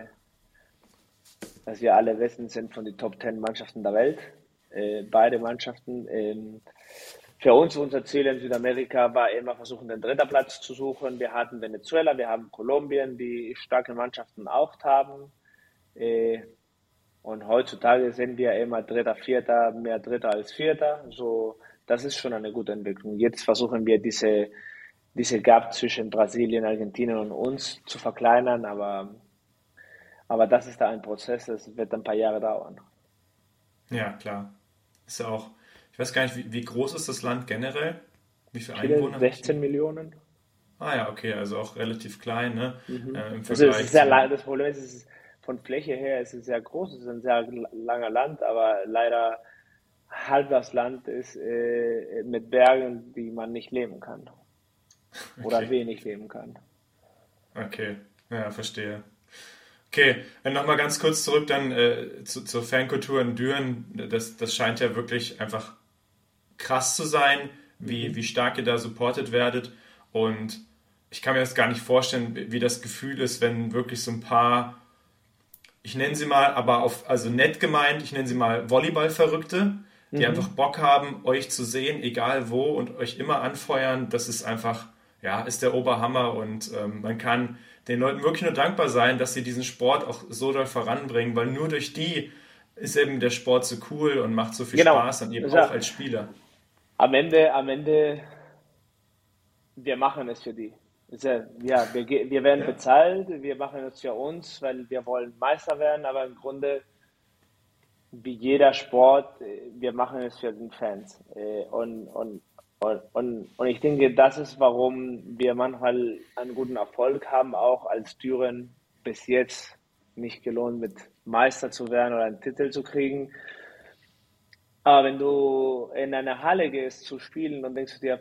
dass wir alle wissen, sind von den Top 10 Mannschaften der Welt. Äh, beide Mannschaften. Ähm, für uns, unser Ziel in Südamerika war immer versuchen, den dritten Platz zu suchen. Wir hatten Venezuela, wir haben Kolumbien, die starke Mannschaften auch haben. Äh, und heutzutage sind wir immer Dritter, Vierter, mehr Dritter als Vierter. So, das ist schon eine gute Entwicklung. Jetzt versuchen wir diese, diese Gap zwischen Brasilien, Argentinien und uns zu verkleinern, aber aber das ist da ein Prozess, das wird ein paar Jahre dauern. Ja, klar. Ist ja auch, ich weiß gar nicht, wie, wie groß ist das Land generell? Wie viele Chile, Einwohner? 16 Millionen. Ah ja, okay, also auch relativ klein, ne? Mhm. Äh, Im Vergleich also sehr das Problem ist, ist, von Fläche her ist es sehr groß, es ist ein sehr langer Land, aber leider halb das Land ist äh, mit Bergen, die man nicht leben kann. Oder okay. wenig leben kann. Okay, ja, verstehe. Okay, nochmal ganz kurz zurück dann äh, zu, zur Fankultur in Düren. Das, das scheint ja wirklich einfach krass zu sein, wie, mhm. wie stark ihr da supportet werdet. Und ich kann mir das gar nicht vorstellen, wie das Gefühl ist, wenn wirklich so ein paar, ich nenne sie mal, aber auf, also nett gemeint, ich nenne sie mal Volleyball-Verrückte, die mhm. einfach Bock haben, euch zu sehen, egal wo, und euch immer anfeuern. Das ist einfach, ja, ist der Oberhammer und ähm, man kann den Leuten wirklich nur dankbar sein, dass sie diesen Sport auch so doll voranbringen, weil nur durch die ist eben der Sport so cool und macht so viel genau. Spaß und eben also, auch als Spieler. Am Ende, am Ende, wir machen es für die. Ja, wir, wir werden ja. bezahlt, wir machen es für uns, weil wir wollen Meister werden, aber im Grunde, wie jeder Sport, wir machen es für den Fans. Äh, und, und und, und, und ich denke, das ist, warum wir manchmal einen guten Erfolg haben, auch als Düren bis jetzt nicht gelohnt, mit Meister zu werden oder einen Titel zu kriegen. Aber wenn du in eine Halle gehst zu spielen und denkst du dir,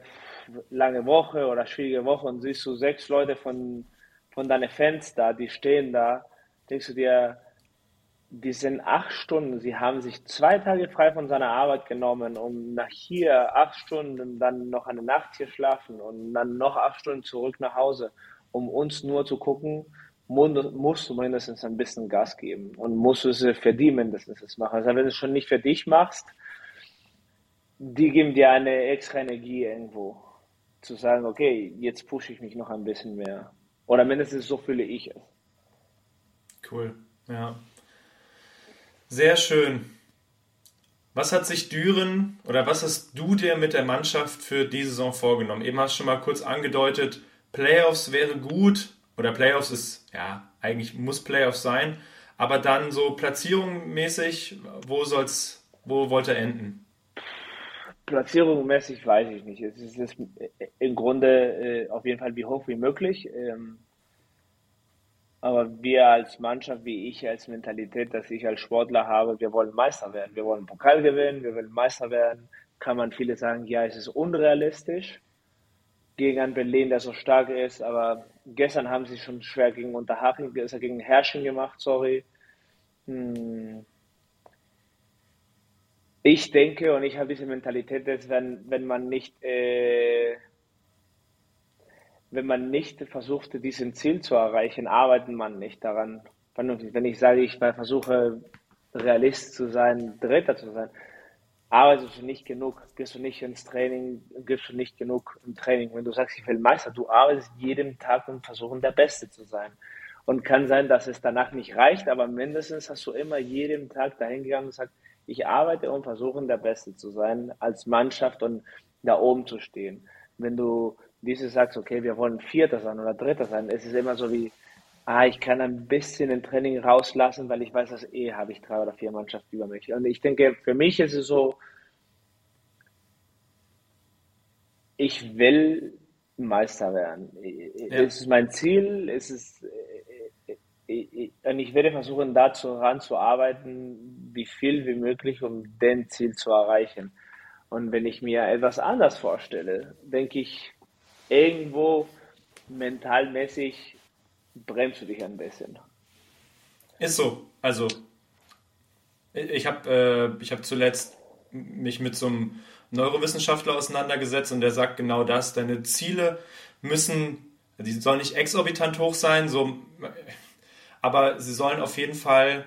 lange Woche oder schwierige Woche und siehst du sechs Leute von, von deinen Fans da, die stehen da denkst du dir, die sind acht Stunden, sie haben sich zwei Tage frei von seiner Arbeit genommen, um nach hier acht Stunden dann noch eine Nacht hier schlafen und dann noch acht Stunden zurück nach Hause, um uns nur zu gucken, musst du mindestens ein bisschen Gas geben und musst du es für die mindestens machen. Also wenn du es schon nicht für dich machst, die geben dir eine extra Energie irgendwo. Zu sagen, okay, jetzt pushe ich mich noch ein bisschen mehr. Oder mindestens so fühle ich es. Cool, ja. Sehr schön. Was hat sich Düren oder was hast du dir mit der Mannschaft für diese Saison vorgenommen? Eben hast du schon mal kurz angedeutet, Playoffs wäre gut oder Playoffs ist, ja, eigentlich muss Playoffs sein, aber dann so platzierungsmäßig, wo soll's, wo wollte er enden? Platzierungsmäßig weiß ich nicht. Es ist im Grunde äh, auf jeden Fall wie hoch wie möglich. Ähm, aber wir als Mannschaft, wie ich als Mentalität, dass ich als Sportler habe, wir wollen Meister werden. Wir wollen Pokal gewinnen, wir wollen Meister werden. Kann man viele sagen, ja, es ist unrealistisch gegen ein Berlin, der so stark ist. Aber gestern haben sie schon schwer gegen Unterhaching, gegen Herrschen gemacht, sorry. Hm. Ich denke und ich habe diese Mentalität, dass wenn, wenn man nicht äh, wenn man nicht versucht, diesen Ziel zu erreichen, arbeitet man nicht daran. Wenn ich sage, ich versuche, Realist zu sein, Dritter zu sein, arbeitest du nicht genug, gehst du nicht ins Training, gibst du nicht genug im Training. Wenn du sagst, ich will Meister, du arbeitest jeden Tag und versuchen, der Beste zu sein. Und kann sein, dass es danach nicht reicht, aber mindestens hast du immer jeden Tag dahin gegangen und gesagt, ich arbeite und versuche, der Beste zu sein, als Mannschaft und da oben zu stehen. Wenn du wie du sagst, okay, wir wollen Vierter sein oder Dritter sein, es ist immer so wie, ah, ich kann ein bisschen im Training rauslassen, weil ich weiß, dass eh habe ich drei oder vier Mannschaften über mich. Und ich denke, für mich ist es so, ich will Meister werden. Ja. Es ist mein Ziel, es ist, und ich werde versuchen, daran zu arbeiten, wie viel wie möglich, um den Ziel zu erreichen. Und wenn ich mir etwas anders vorstelle, denke ich, irgendwo mentalmäßig bremst du dich ein bisschen. Ist so. Also, ich habe äh, hab zuletzt mich mit so einem Neurowissenschaftler auseinandergesetzt und der sagt genau das. Deine Ziele müssen, die sollen nicht exorbitant hoch sein, so, aber sie sollen auf jeden Fall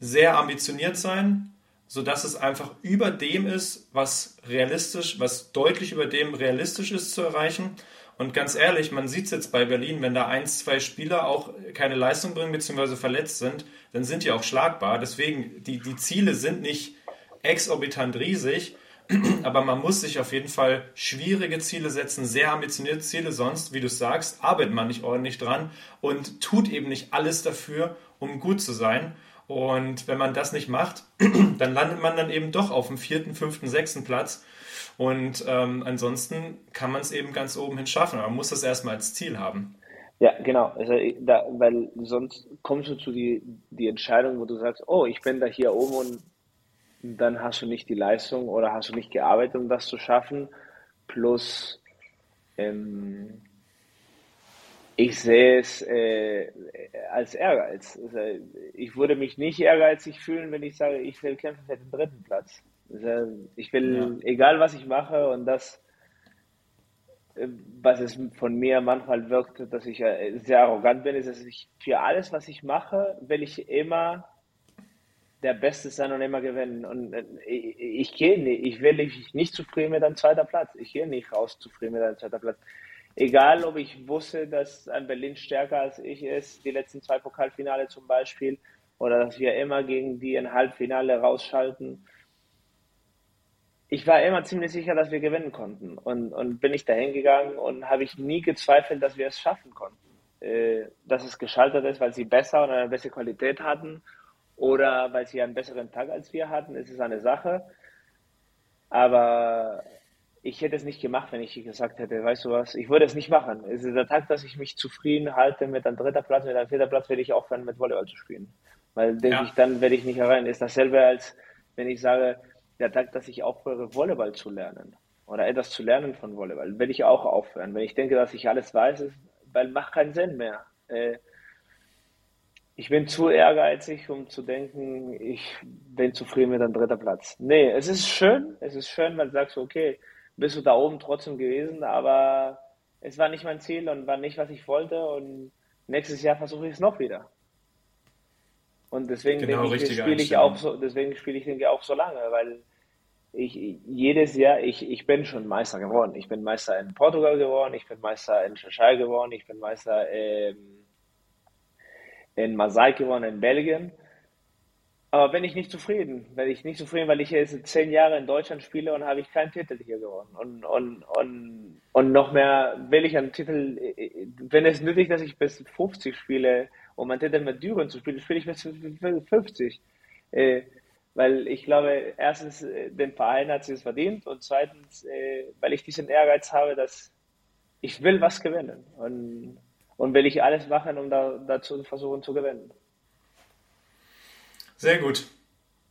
sehr ambitioniert sein, sodass es einfach über dem ist, was realistisch, was deutlich über dem realistisch ist zu erreichen und ganz ehrlich, man sieht es jetzt bei Berlin, wenn da ein, zwei Spieler auch keine Leistung bringen bzw. verletzt sind, dann sind die auch schlagbar. Deswegen, die, die Ziele sind nicht exorbitant riesig, aber man muss sich auf jeden Fall schwierige Ziele setzen, sehr ambitionierte Ziele, sonst, wie du sagst, arbeitet man nicht ordentlich dran und tut eben nicht alles dafür, um gut zu sein. Und wenn man das nicht macht, dann landet man dann eben doch auf dem vierten, fünften, sechsten Platz und ähm, ansonsten kann man es eben ganz oben hin schaffen. Aber man muss das erstmal als Ziel haben. Ja, genau. Also, da, weil sonst kommst du zu die, die Entscheidung, wo du sagst, oh, ich bin da hier oben und dann hast du nicht die Leistung oder hast du nicht gearbeitet, um das zu schaffen. Plus, ähm, ich sehe es äh, als Ehrgeiz. Also, ich würde mich nicht ehrgeizig fühlen, wenn ich sage, ich will kämpfen für den dritten Platz. Ich will, ja. egal was ich mache und das, äh, was es von mir manchmal wirkt, dass ich sehr arrogant bin, ist, dass ich für alles, was ich mache, will ich immer der Beste sein und immer gewinnen. Und äh, ich, ich gehe nicht, ich will nicht, nicht zufrieden mit einem zweiter Platz. Ich gehe nicht raus zufrieden mit einem zweiter Platz. Egal, ob ich wusste, dass ein Berlin stärker als ich ist, die letzten zwei Pokalfinale zum Beispiel, oder dass wir immer gegen die ein Halbfinale rausschalten ich war immer ziemlich sicher, dass wir gewinnen konnten. Und, und bin ich dahin gegangen und habe ich nie gezweifelt, dass wir es schaffen konnten. Äh, dass es gescheitert ist, weil sie besser oder eine bessere Qualität hatten oder weil sie einen besseren Tag als wir hatten, ist es eine Sache. Aber ich hätte es nicht gemacht, wenn ich gesagt hätte, weißt du was, ich würde es nicht machen. Es ist der Tag, dass ich mich zufrieden halte mit einem dritten Platz, mit einem vierten Platz werde ich aufhören, mit Volleyball zu spielen. Weil denke ja. ich, dann werde ich nicht herein. Ist dasselbe als wenn ich sage, der Tag, dass ich aufhöre, Volleyball zu lernen oder etwas zu lernen von Volleyball, will ich auch aufhören. Wenn ich denke, dass ich alles weiß, ist, weil macht keinen Sinn mehr. Äh, ich bin zu ehrgeizig, um zu denken, ich bin zufrieden mit einem dritten Platz. Nee, es ist schön, es ist schön, weil du sagst, okay, bist du da oben trotzdem gewesen, aber es war nicht mein Ziel und war nicht, was ich wollte und nächstes Jahr versuche ich es noch wieder. Und deswegen genau, spiele ich auch so, deswegen spiele ich denke auch so lange, weil ich jedes Jahr, ich, ich bin schon Meister geworden. Ich bin Meister in Portugal geworden, ich bin Meister in Cheshire geworden, ich bin Meister ähm, in Marseille geworden, in Belgien. Aber bin ich nicht zufrieden. Bin ich nicht zufrieden, weil ich jetzt zehn Jahre in Deutschland spiele und habe ich keinen Titel hier gewonnen. Und, und, und, und noch mehr will ich einen Titel, wenn es nötig, dass ich bis 50 spiele, um einen Titel mit Düren zu spielen, spiele ich bis 50. Äh, weil ich glaube, erstens, äh, den Verein hat sie es verdient und zweitens, äh, weil ich diesen Ehrgeiz habe, dass ich will was gewinnen. Und und will ich alles machen, um da, dazu versuchen zu gewinnen. Sehr gut.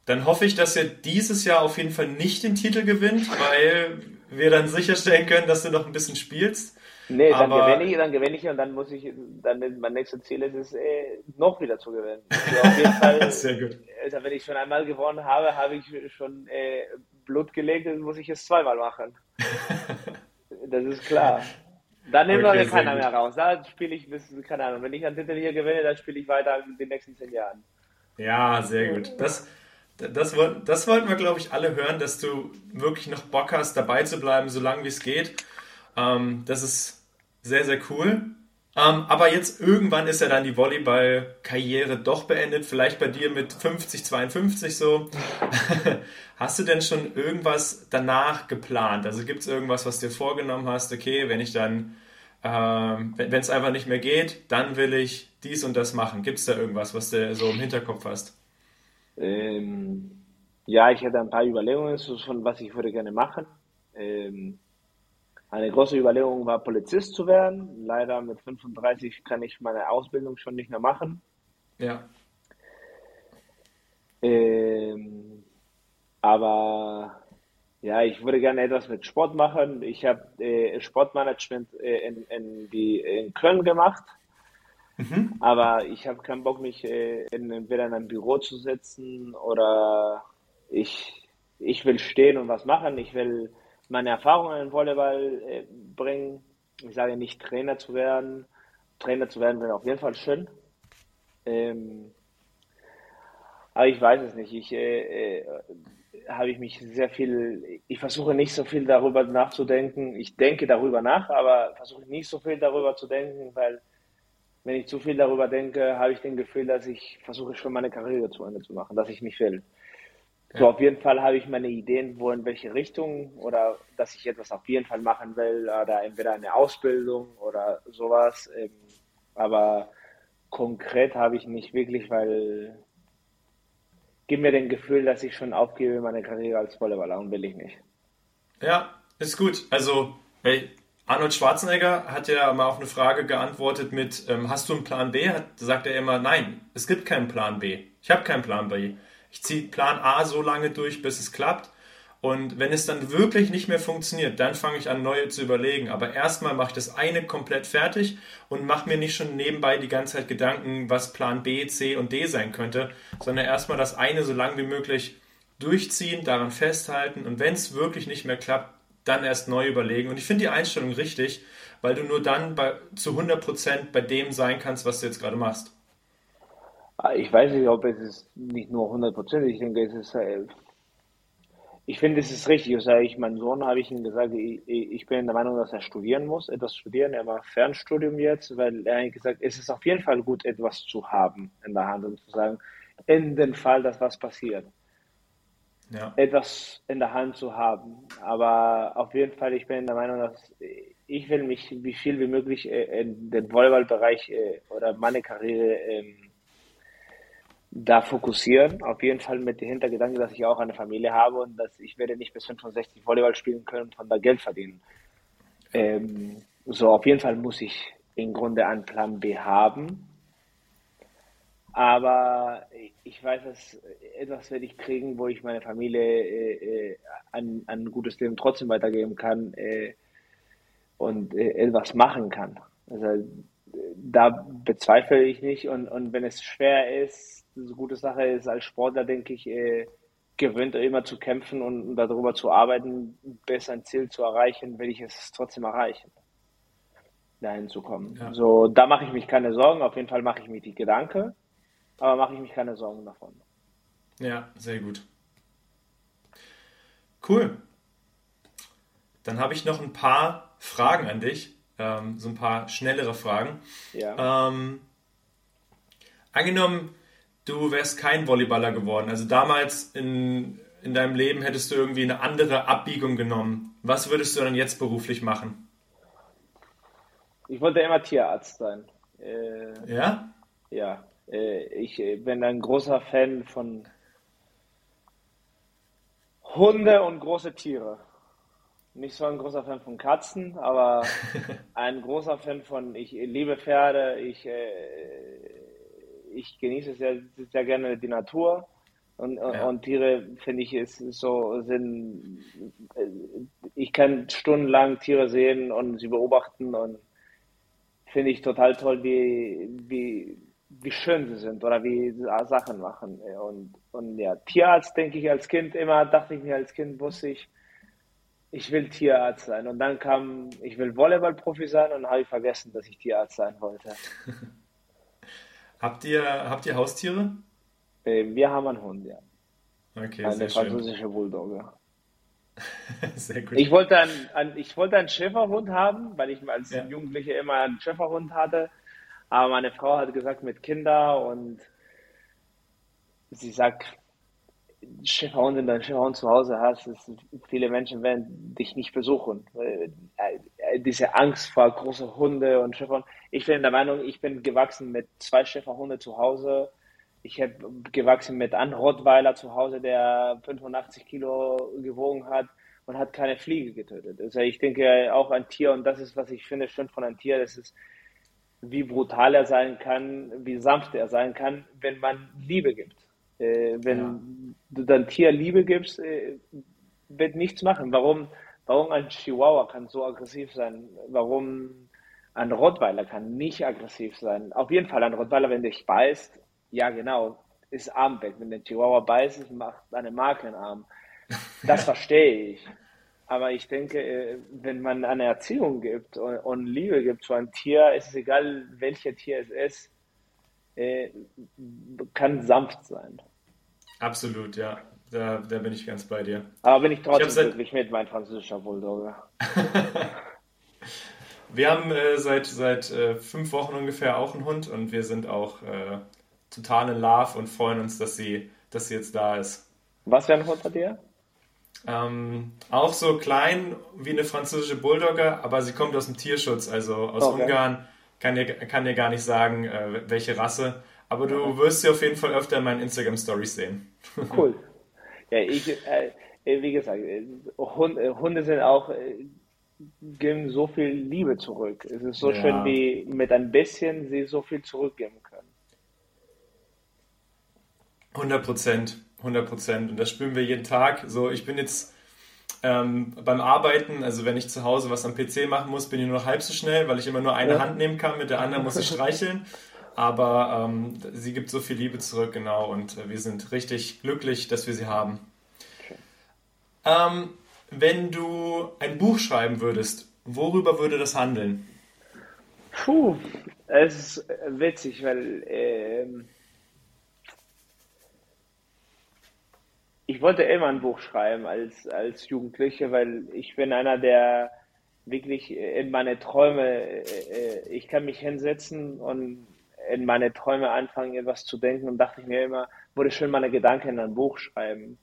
Dann hoffe ich, dass ihr dieses Jahr auf jeden Fall nicht den Titel gewinnt, weil wir dann sicherstellen können, dass du noch ein bisschen spielst. Nee, dann Aber gewinne ich, dann gewinne ich und dann muss ich, dann mein nächstes Ziel ist es, eh, noch wieder zu gewinnen. Also auf jeden Fall, Sehr gut. Also wenn ich schon einmal gewonnen habe, habe ich schon äh, Blut gelegt, dann muss ich es zweimal machen. das ist klar. Dann nehmen okay, wir keiner mehr raus. Da spiele ich bis, keine Ahnung, wenn ich einen Titel hier gewinne, dann spiele ich weiter in den nächsten zehn Jahren. Ja, sehr gut. Das, das, das wollten wir, glaube ich, alle hören, dass du wirklich noch Bock hast, dabei zu bleiben, so lange wie es geht. Ähm, das ist sehr, sehr cool. Ähm, aber jetzt irgendwann ist ja dann die Volleyball-Karriere doch beendet, vielleicht bei dir mit 50, 52 so. hast du denn schon irgendwas danach geplant? Also gibt es irgendwas, was dir vorgenommen hast, okay, wenn ich dann, ähm, wenn es einfach nicht mehr geht, dann will ich dies und das machen. Gibt es da irgendwas, was du so im Hinterkopf hast? Ähm, ja, ich hätte ein paar Überlegungen, von was ich würde gerne machen. Ähm, eine große Überlegung war, Polizist zu werden. Leider mit 35 kann ich meine Ausbildung schon nicht mehr machen. Ja. Ähm, aber ja, ich würde gerne etwas mit Sport machen. Ich habe äh, Sportmanagement äh, in, in, die, in Köln gemacht. Mhm. Aber ich habe keinen Bock, mich äh, in, entweder in ein Büro zu setzen oder ich, ich will stehen und was machen. Ich will meine Erfahrungen in Volleyball äh, bringen. Ich sage nicht Trainer zu werden. Trainer zu werden wäre auf jeden Fall schön. Ähm, aber ich weiß es nicht. Ich äh, äh, habe ich mich sehr viel, ich versuche nicht so viel darüber nachzudenken. Ich denke darüber nach, aber versuche nicht so viel darüber zu denken, weil wenn ich zu viel darüber denke, habe ich den Gefühl, dass ich versuche schon meine Karriere zu Ende zu machen, dass ich nicht will. So, auf jeden Fall habe ich meine Ideen, wo in welche Richtung oder dass ich etwas auf jeden Fall machen will oder entweder eine Ausbildung oder sowas. Ähm, aber konkret habe ich nicht wirklich, weil gibt mir den Gefühl, dass ich schon aufgebe meine Karriere als Volleyballer und will ich nicht. Ja, ist gut. Also, hey, Arnold Schwarzenegger hat ja mal auf eine Frage geantwortet mit, ähm, hast du einen Plan B? Hat, sagt er immer, nein, es gibt keinen Plan B. Ich habe keinen Plan B. Ich ziehe Plan A so lange durch, bis es klappt. Und wenn es dann wirklich nicht mehr funktioniert, dann fange ich an, neue zu überlegen. Aber erstmal mache ich das eine komplett fertig und mache mir nicht schon nebenbei die ganze Zeit Gedanken, was Plan B, C und D sein könnte, sondern erstmal das eine so lange wie möglich durchziehen, daran festhalten und wenn es wirklich nicht mehr klappt, dann erst neu überlegen. Und ich finde die Einstellung richtig, weil du nur dann bei, zu 100% bei dem sein kannst, was du jetzt gerade machst. Ah, ich weiß nicht, ob es ist nicht nur 100%, ich denke, es ist, äh, ich finde, es ist richtig. Also ich, mein Sohn habe ich ihm gesagt, ich, ich, bin der Meinung, dass er studieren muss, etwas studieren. Er macht Fernstudium jetzt, weil er gesagt, es ist auf jeden Fall gut, etwas zu haben in der Hand und zu sagen, in dem Fall, dass was passiert. Ja. Etwas in der Hand zu haben. Aber auf jeden Fall, ich bin der Meinung, dass ich will mich wie viel wie möglich äh, in den Volleyballbereich äh, oder meine Karriere ähm, da fokussieren. Auf jeden Fall mit dem Hintergedanken, dass ich auch eine Familie habe und dass ich werde nicht bis 65 Volleyball spielen können und von da Geld verdienen. Ähm, so, auf jeden Fall muss ich im Grunde einen Plan B haben. Aber ich weiß, dass etwas werde ich kriegen, wo ich meine Familie äh, äh ein, ein gutes Leben trotzdem weitergeben kann äh, und äh, etwas machen kann. Also da bezweifle ich nicht. Und, und wenn es schwer ist, eine gute Sache ist, als Sportler, denke ich, äh, gewöhnt immer zu kämpfen und darüber zu arbeiten, besser ein Ziel zu erreichen, will ich es trotzdem erreichen, dahin zu kommen. Ja. So, da mache ich mich keine Sorgen. Auf jeden Fall mache ich mir die Gedanken, aber mache ich mich keine Sorgen davon. Ja, sehr gut. Cool. Dann habe ich noch ein paar Fragen an dich, ähm, so ein paar schnellere Fragen. Ja. Ähm, angenommen, du wärst kein Volleyballer geworden. Also damals in, in deinem Leben hättest du irgendwie eine andere Abbiegung genommen. Was würdest du dann jetzt beruflich machen? Ich wollte immer Tierarzt sein. Äh, ja? Ja. Äh, ich bin ein großer Fan von Hunde und große Tiere. Nicht so ein großer Fan von Katzen, aber ein großer Fan von, ich liebe Pferde, ich äh, ich genieße sehr, sehr gerne die Natur. Und, ja. und Tiere finde ich ist so sind ich kann stundenlang Tiere sehen und sie beobachten und finde ich total toll wie wie wie schön sie sind oder wie sie Sachen machen und und ja Tierarzt denke ich als Kind immer dachte ich mir als Kind wusste ich ich will Tierarzt sein und dann kam ich will Volleyballprofi sein und habe ich vergessen dass ich Tierarzt sein wollte Habt ihr, habt ihr Haustiere? Äh, wir haben einen Hund, ja. Okay, Eine sehr französische schön. Bulldogge. sehr gut. Ich wollte, einen, einen, ich wollte einen Schäferhund haben, weil ich als ja. Jugendliche immer einen Schäferhund hatte. Aber meine Frau hat gesagt, mit Kindern und sie sagt, Schäferhund, wenn du einen Schäferhund zu Hause hast, ist, viele Menschen werden dich nicht besuchen. Äh, diese Angst vor großen Hunde und Schäferhund. Ich bin der Meinung, ich bin gewachsen mit zwei Schäferhunde zu Hause. Ich habe gewachsen mit einem Rottweiler zu Hause, der 85 Kilo gewogen hat und hat keine Fliege getötet. Also ich denke auch ein Tier, und das ist, was ich finde, schön von einem Tier, das ist, wie brutal er sein kann, wie sanft er sein kann, wenn man Liebe gibt. Äh, wenn ja. du dein Tier Liebe gibst, äh, wird nichts machen. Warum, warum ein Chihuahua kann so aggressiv sein? Warum ein Rottweiler kann nicht aggressiv sein? Auf jeden Fall ein Rottweiler, wenn dich beißt, ja genau, ist Arm weg. Wenn der Chihuahua beißt, macht eine Marke im Arm. Das verstehe ich. Aber ich denke, äh, wenn man eine Erziehung gibt und, und Liebe gibt zu einem Tier, ist es egal, welches Tier es ist, äh, kann sanft sein. Absolut, ja. Da, da bin ich ganz bei dir. Aber bin ich trotzdem ich glücklich mit meinem französischer Bulldogge. wir haben äh, seit, seit äh, fünf Wochen ungefähr auch einen Hund und wir sind auch äh, total in Love und freuen uns, dass sie, dass sie jetzt da ist. Was für ein Hund hat ihr? Ähm, auch so klein wie eine französische Bulldogge, aber sie kommt aus dem Tierschutz, also aus okay. Ungarn kann dir, kann dir gar nicht sagen, äh, welche Rasse. Aber du wirst sie auf jeden Fall öfter in meinen Instagram-Stories sehen. Cool. Ja, ich, äh, wie gesagt, äh, Hunde, Hunde sind auch, äh, geben so viel Liebe zurück. Es ist so ja. schön, wie mit ein bisschen sie so viel zurückgeben können. 100 Prozent, 100 Prozent. Und das spüren wir jeden Tag. So, ich bin jetzt ähm, beim Arbeiten, also wenn ich zu Hause was am PC machen muss, bin ich nur noch halb so schnell, weil ich immer nur eine ja. Hand nehmen kann, mit der anderen muss ich streicheln. Aber ähm, sie gibt so viel Liebe zurück, genau, und äh, wir sind richtig glücklich, dass wir sie haben. Ähm, wenn du ein Buch schreiben würdest, worüber würde das handeln? Puh, es ist witzig, weil ähm, ich wollte immer ein Buch schreiben als, als Jugendliche, weil ich bin einer, der wirklich in meine Träume, äh, äh, ich kann mich hinsetzen und in meine Träume anfangen, etwas zu denken und dachte ich mir immer, würde schön meine Gedanken in ein Buch schreiben.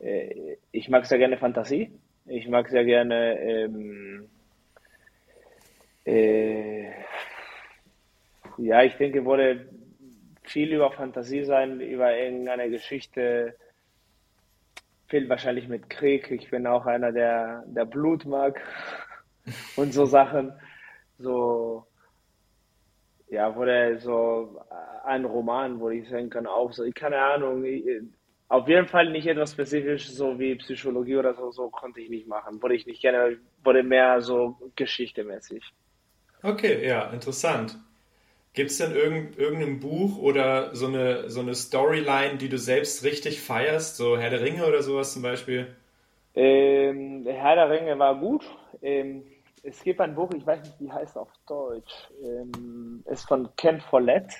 Äh, ich mag sehr gerne Fantasie. Ich mag sehr gerne ähm, äh, ja, ich denke, würde viel über Fantasie sein, über irgendeine Geschichte, viel wahrscheinlich mit Krieg. Ich bin auch einer, der, der Blut mag und so Sachen. So, ja, wurde so ein Roman, wo ich sagen kann, auch so, ich keine Ahnung, ich, auf jeden Fall nicht etwas spezifisch, so wie Psychologie oder so, so konnte ich nicht machen. Wurde ich nicht gerne, wurde mehr so geschichtemäßig. Okay, ja, interessant. Gibt es denn irgend, irgendein Buch oder so eine, so eine Storyline, die du selbst richtig feierst? So Herr der Ringe oder sowas zum Beispiel? Ähm, Herr der Ringe war gut. Ähm, es gibt ein Buch, ich weiß nicht, wie heißt es auf Deutsch. Ähm, ist von Ken Follett.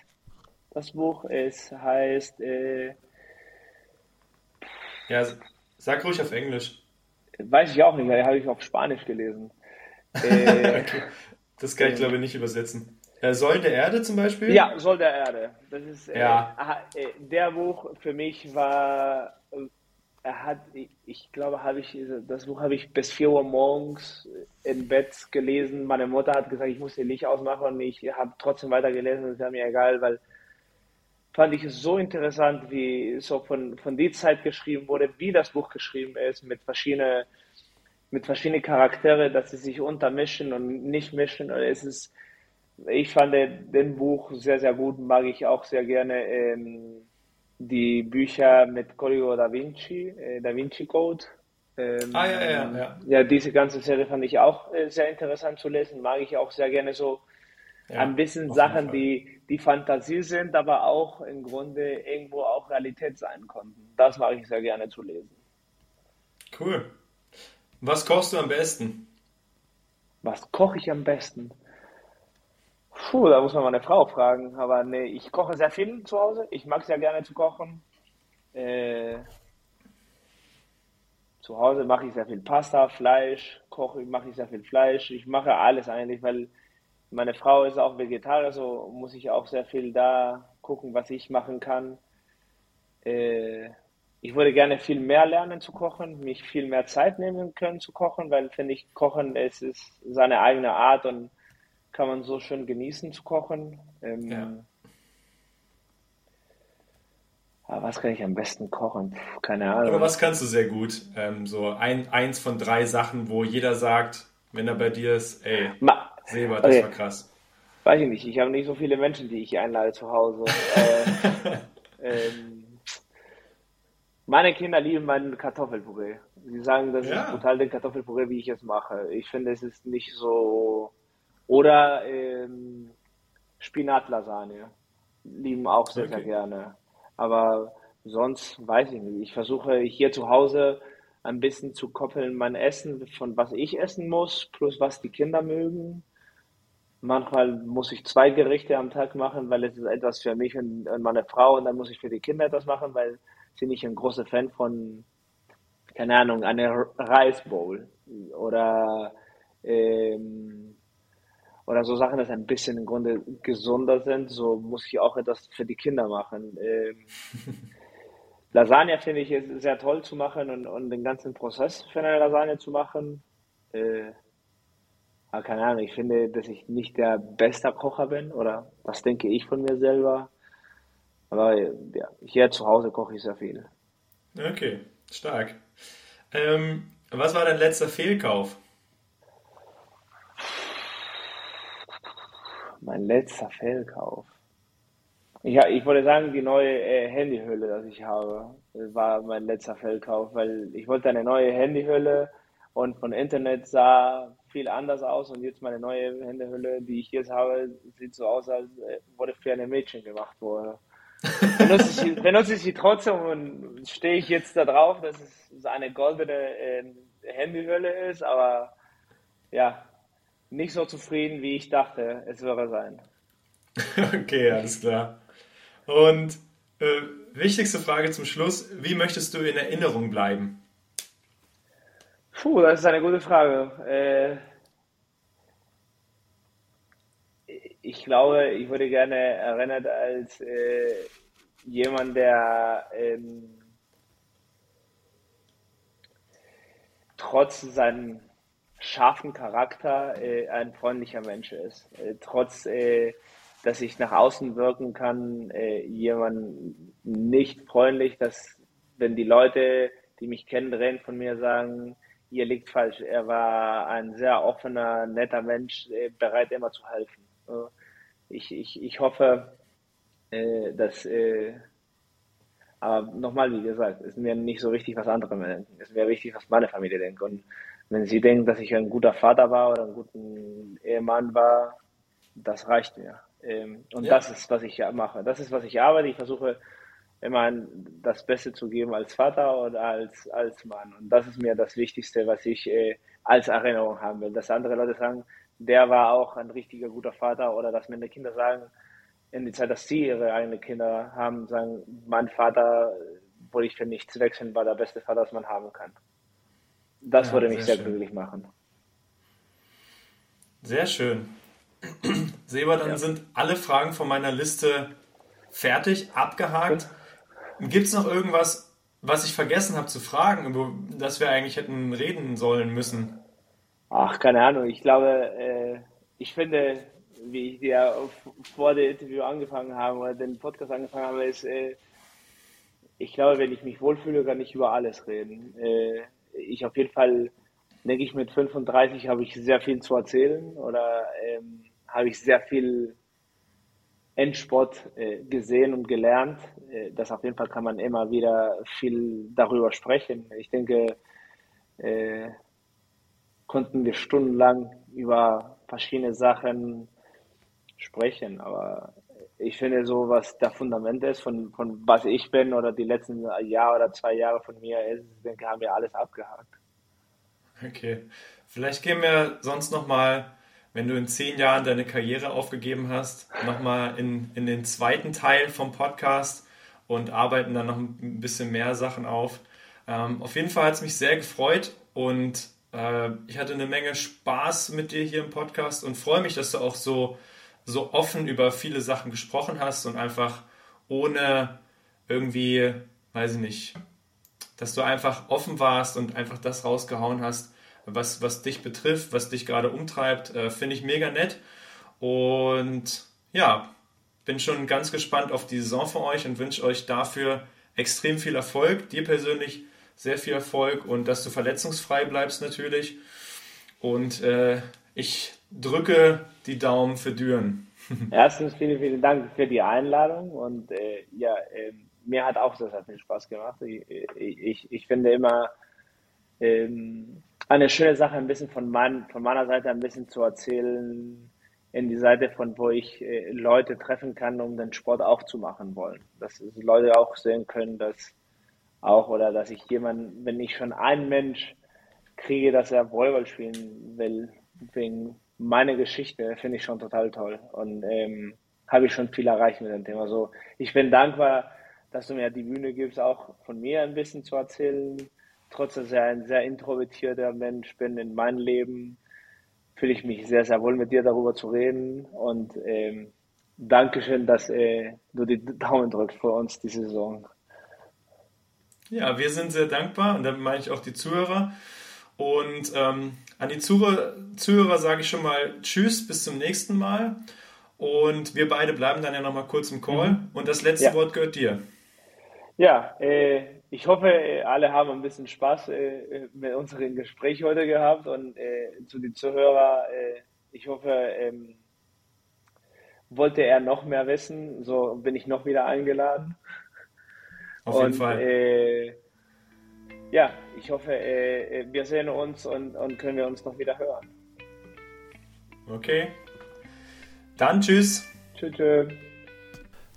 Das Buch. Es heißt. Äh, ja, sag ruhig auf Englisch. Weiß ich auch nicht, habe ich auf Spanisch gelesen. Äh, okay. Das kann ich glaube ich nicht übersetzen. Äh, Soll der Erde zum Beispiel? Ja, Soll der Erde. Das ist äh, ja. äh, der Buch für mich war. Er hat, ich glaube, habe ich das Buch habe ich bis 4 Uhr morgens im Bett gelesen. Meine Mutter hat gesagt, ich muss den Licht ausmachen und ich habe trotzdem weiter gelesen. Das ist mir egal, weil fand ich es so interessant, wie so von, von der Zeit geschrieben wurde, wie das Buch geschrieben ist, mit verschiedenen mit verschiedenen Charaktere, dass sie sich untermischen und nicht mischen. Es ist ich fand den Buch sehr, sehr gut, mag ich auch sehr gerne ähm, die Bücher mit Código da Vinci, äh, Da Vinci Code. Ähm, ah, ja, ja, ja. Ja, diese ganze Serie fand ich auch äh, sehr interessant zu lesen, mag ich auch sehr gerne so ja, ein bisschen Sachen, die, die Fantasie sind, aber auch im Grunde irgendwo auch Realität sein konnten. Das mag ich sehr gerne zu lesen. Cool. Was kochst du am besten? Was koche ich am besten? Puh, da muss man meine Frau fragen. Aber nee, ich koche sehr viel zu Hause. Ich mag sehr gerne zu kochen. Äh, zu Hause mache ich sehr viel Pasta, Fleisch, koche, mache ich sehr viel Fleisch. Ich mache alles eigentlich, weil meine Frau ist auch Vegetarier, so muss ich auch sehr viel da gucken, was ich machen kann. Äh, ich würde gerne viel mehr lernen zu kochen, mich viel mehr Zeit nehmen können zu kochen, weil finde ich, Kochen es ist seine eigene Art und kann man so schön genießen zu kochen. Ähm, ja. Aber was kann ich am besten kochen? Puh, keine Ahnung. Aber was kannst du sehr gut? Ähm, so ein, eins von drei Sachen, wo jeder sagt, wenn er bei dir ist, ey, Ma Seba, das okay. war krass. Weiß ich nicht, ich habe nicht so viele Menschen, die ich einlade zu Hause. äh, ähm, meine Kinder lieben meinen Kartoffelpüree. Sie sagen, das ja. ist total der Kartoffelpüree, wie ich es mache. Ich finde, es ist nicht so oder ähm, Spinatlasagne. Lieben auch sehr, okay. sehr gerne. Aber sonst weiß ich nicht. Ich versuche hier zu Hause ein bisschen zu koppeln, mein Essen von was ich essen muss, plus was die Kinder mögen. Manchmal muss ich zwei Gerichte am Tag machen, weil es ist etwas für mich und, meine Frau und dann muss ich für die Kinder etwas machen, weil sie nicht ein großer Fan von, keine Ahnung, einer Rice Bowl oder ähm, oder so Sachen, dass ein bisschen im Grunde gesunder sind, so muss ich auch etwas für die Kinder machen. Ähm, Lasagne finde ich sehr toll zu machen und, und, den ganzen Prozess für eine Lasagne zu machen. Äh, aber keine Ahnung, ich finde, dass ich nicht der beste Kocher bin oder das denke ich von mir selber. Aber ja, hier zu Hause koche ich sehr viel. Okay, stark. Ähm, was war dein letzter Fehlkauf? Mein letzter Fehlkauf. Ich, ich wollte sagen, die neue äh, Handyhülle, das ich habe, war mein letzter Fehlkauf, weil ich wollte eine neue Handyhülle und von Internet sah viel anders aus und jetzt meine neue Handyhülle, die ich jetzt habe, sieht so aus, als äh, wurde für eine Mädchen gemacht wurde. benutze, ich, benutze ich sie trotzdem und stehe ich jetzt da drauf, dass es eine goldene äh, Handyhülle ist, aber ja, nicht so zufrieden, wie ich dachte, es würde sein. okay, alles klar. Und äh, wichtigste Frage zum Schluss: Wie möchtest du in Erinnerung bleiben? Puh, das ist eine gute Frage. Äh, ich glaube, ich würde gerne erinnert als äh, jemand, der ähm, trotz seinen scharfen Charakter äh, ein freundlicher Mensch ist. Äh, trotz, äh, dass ich nach außen wirken kann, äh, jemand nicht freundlich, dass wenn die Leute, die mich kennen, drehen von mir sagen, ihr liegt falsch. Er war ein sehr offener, netter Mensch, äh, bereit immer zu helfen. ich, ich, ich hoffe, äh, dass aber nochmal, wie gesagt, ist mir nicht so wichtig, was andere denken. Es wäre wichtig, was meine Familie denkt. Und wenn sie denken, dass ich ein guter Vater war oder ein guter Ehemann war, das reicht mir. Ähm, und ja. das ist, was ich mache. Das ist, was ich arbeite. Ich versuche immer das Beste zu geben als Vater oder als, als Mann. Und das ist mir das Wichtigste, was ich äh, als Erinnerung haben will. Dass andere Leute sagen, der war auch ein richtiger guter Vater oder dass meine Kinder sagen, in die Zeit, dass sie ihre eigenen Kinder haben, sagen, mein Vater würde ich für nichts wechseln, war der beste Vater, das man haben kann. Das ja, würde mich sehr, sehr glücklich machen. Sehr schön. Seba, dann ja. sind alle Fragen von meiner Liste fertig, abgehakt. Gibt es noch irgendwas, was ich vergessen habe zu fragen, über das wir eigentlich hätten reden sollen müssen? Ach, keine Ahnung. Ich glaube, äh, ich finde, wie ich dir vor dem Interview angefangen habe oder den Podcast angefangen habe, ist, äh, ich glaube, wenn ich mich wohlfühle, kann ich über alles reden. Ich auf jeden Fall, denke ich, mit 35 habe ich sehr viel zu erzählen oder ähm, habe ich sehr viel Endsport äh, gesehen und gelernt. Äh, das auf jeden Fall kann man immer wieder viel darüber sprechen. Ich denke, äh, konnten wir stundenlang über verschiedene Sachen sprechen, aber ich finde so, was der Fundament ist, von, von was ich bin oder die letzten Jahr oder zwei Jahre von mir ist, ich denke, haben wir alles abgehakt. Okay. Vielleicht gehen wir sonst nochmal, wenn du in zehn Jahren deine Karriere aufgegeben hast, nochmal in, in den zweiten Teil vom Podcast und arbeiten dann noch ein bisschen mehr Sachen auf. Ähm, auf jeden Fall hat es mich sehr gefreut und äh, ich hatte eine Menge Spaß mit dir hier im Podcast und freue mich, dass du auch so so offen über viele Sachen gesprochen hast und einfach ohne irgendwie, weiß ich nicht, dass du einfach offen warst und einfach das rausgehauen hast, was, was dich betrifft, was dich gerade umtreibt, äh, finde ich mega nett. Und ja, bin schon ganz gespannt auf die Saison von euch und wünsche euch dafür extrem viel Erfolg. Dir persönlich sehr viel Erfolg und dass du verletzungsfrei bleibst natürlich. Und äh, ich drücke die Daumen für Düren. Erstens vielen, vielen Dank für die Einladung und äh, ja, äh, mir hat auch sehr, sehr viel Spaß gemacht. Ich, ich, ich finde immer ähm, eine schöne Sache, ein bisschen von, mein, von meiner Seite ein bisschen zu erzählen, in die Seite von, wo ich äh, Leute treffen kann, um den Sport auch zu machen wollen. Dass Leute auch sehen können, dass auch oder dass ich jemanden, wenn ich schon einen Mensch kriege, dass er Volleyball spielen will, wegen meine Geschichte finde ich schon total toll und ähm, habe ich schon viel erreicht mit dem Thema. So, ich bin dankbar, dass du mir die Bühne gibst, auch von mir ein bisschen zu erzählen. Trotz dass ich ein sehr introvertierter Mensch bin in meinem Leben, fühle ich mich sehr, sehr wohl mit dir darüber zu reden und ähm, Dankeschön, dass äh, du die Daumen drückst für uns diese Saison. Ja, wir sind sehr dankbar und damit meine ich auch die Zuhörer. Und ähm, an die Zuhörer, Zuhörer sage ich schon mal Tschüss, bis zum nächsten Mal. Und wir beide bleiben dann ja nochmal kurz im Call. Mhm. Und das letzte ja. Wort gehört dir. Ja, äh, ich hoffe, äh, alle haben ein bisschen Spaß äh, mit unserem Gespräch heute gehabt. Und äh, zu den Zuhörern, äh, ich hoffe, ähm, wollte er noch mehr wissen, so bin ich noch wieder eingeladen. Auf jeden und, Fall. Äh, ja, ich hoffe, äh, wir sehen uns und, und können wir uns noch wieder hören. Okay. Dann tschüss. Tschüss. tschüss.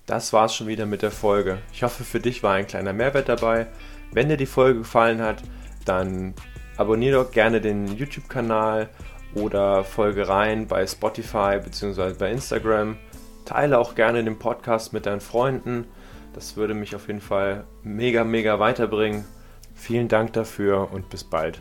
Das war's schon wieder mit der Folge. Ich hoffe, für dich war ein kleiner Mehrwert dabei. Wenn dir die Folge gefallen hat, dann abonniere doch gerne den YouTube-Kanal oder folge rein bei Spotify bzw. bei Instagram. Teile auch gerne den Podcast mit deinen Freunden. Das würde mich auf jeden Fall mega, mega weiterbringen. Vielen Dank dafür und bis bald.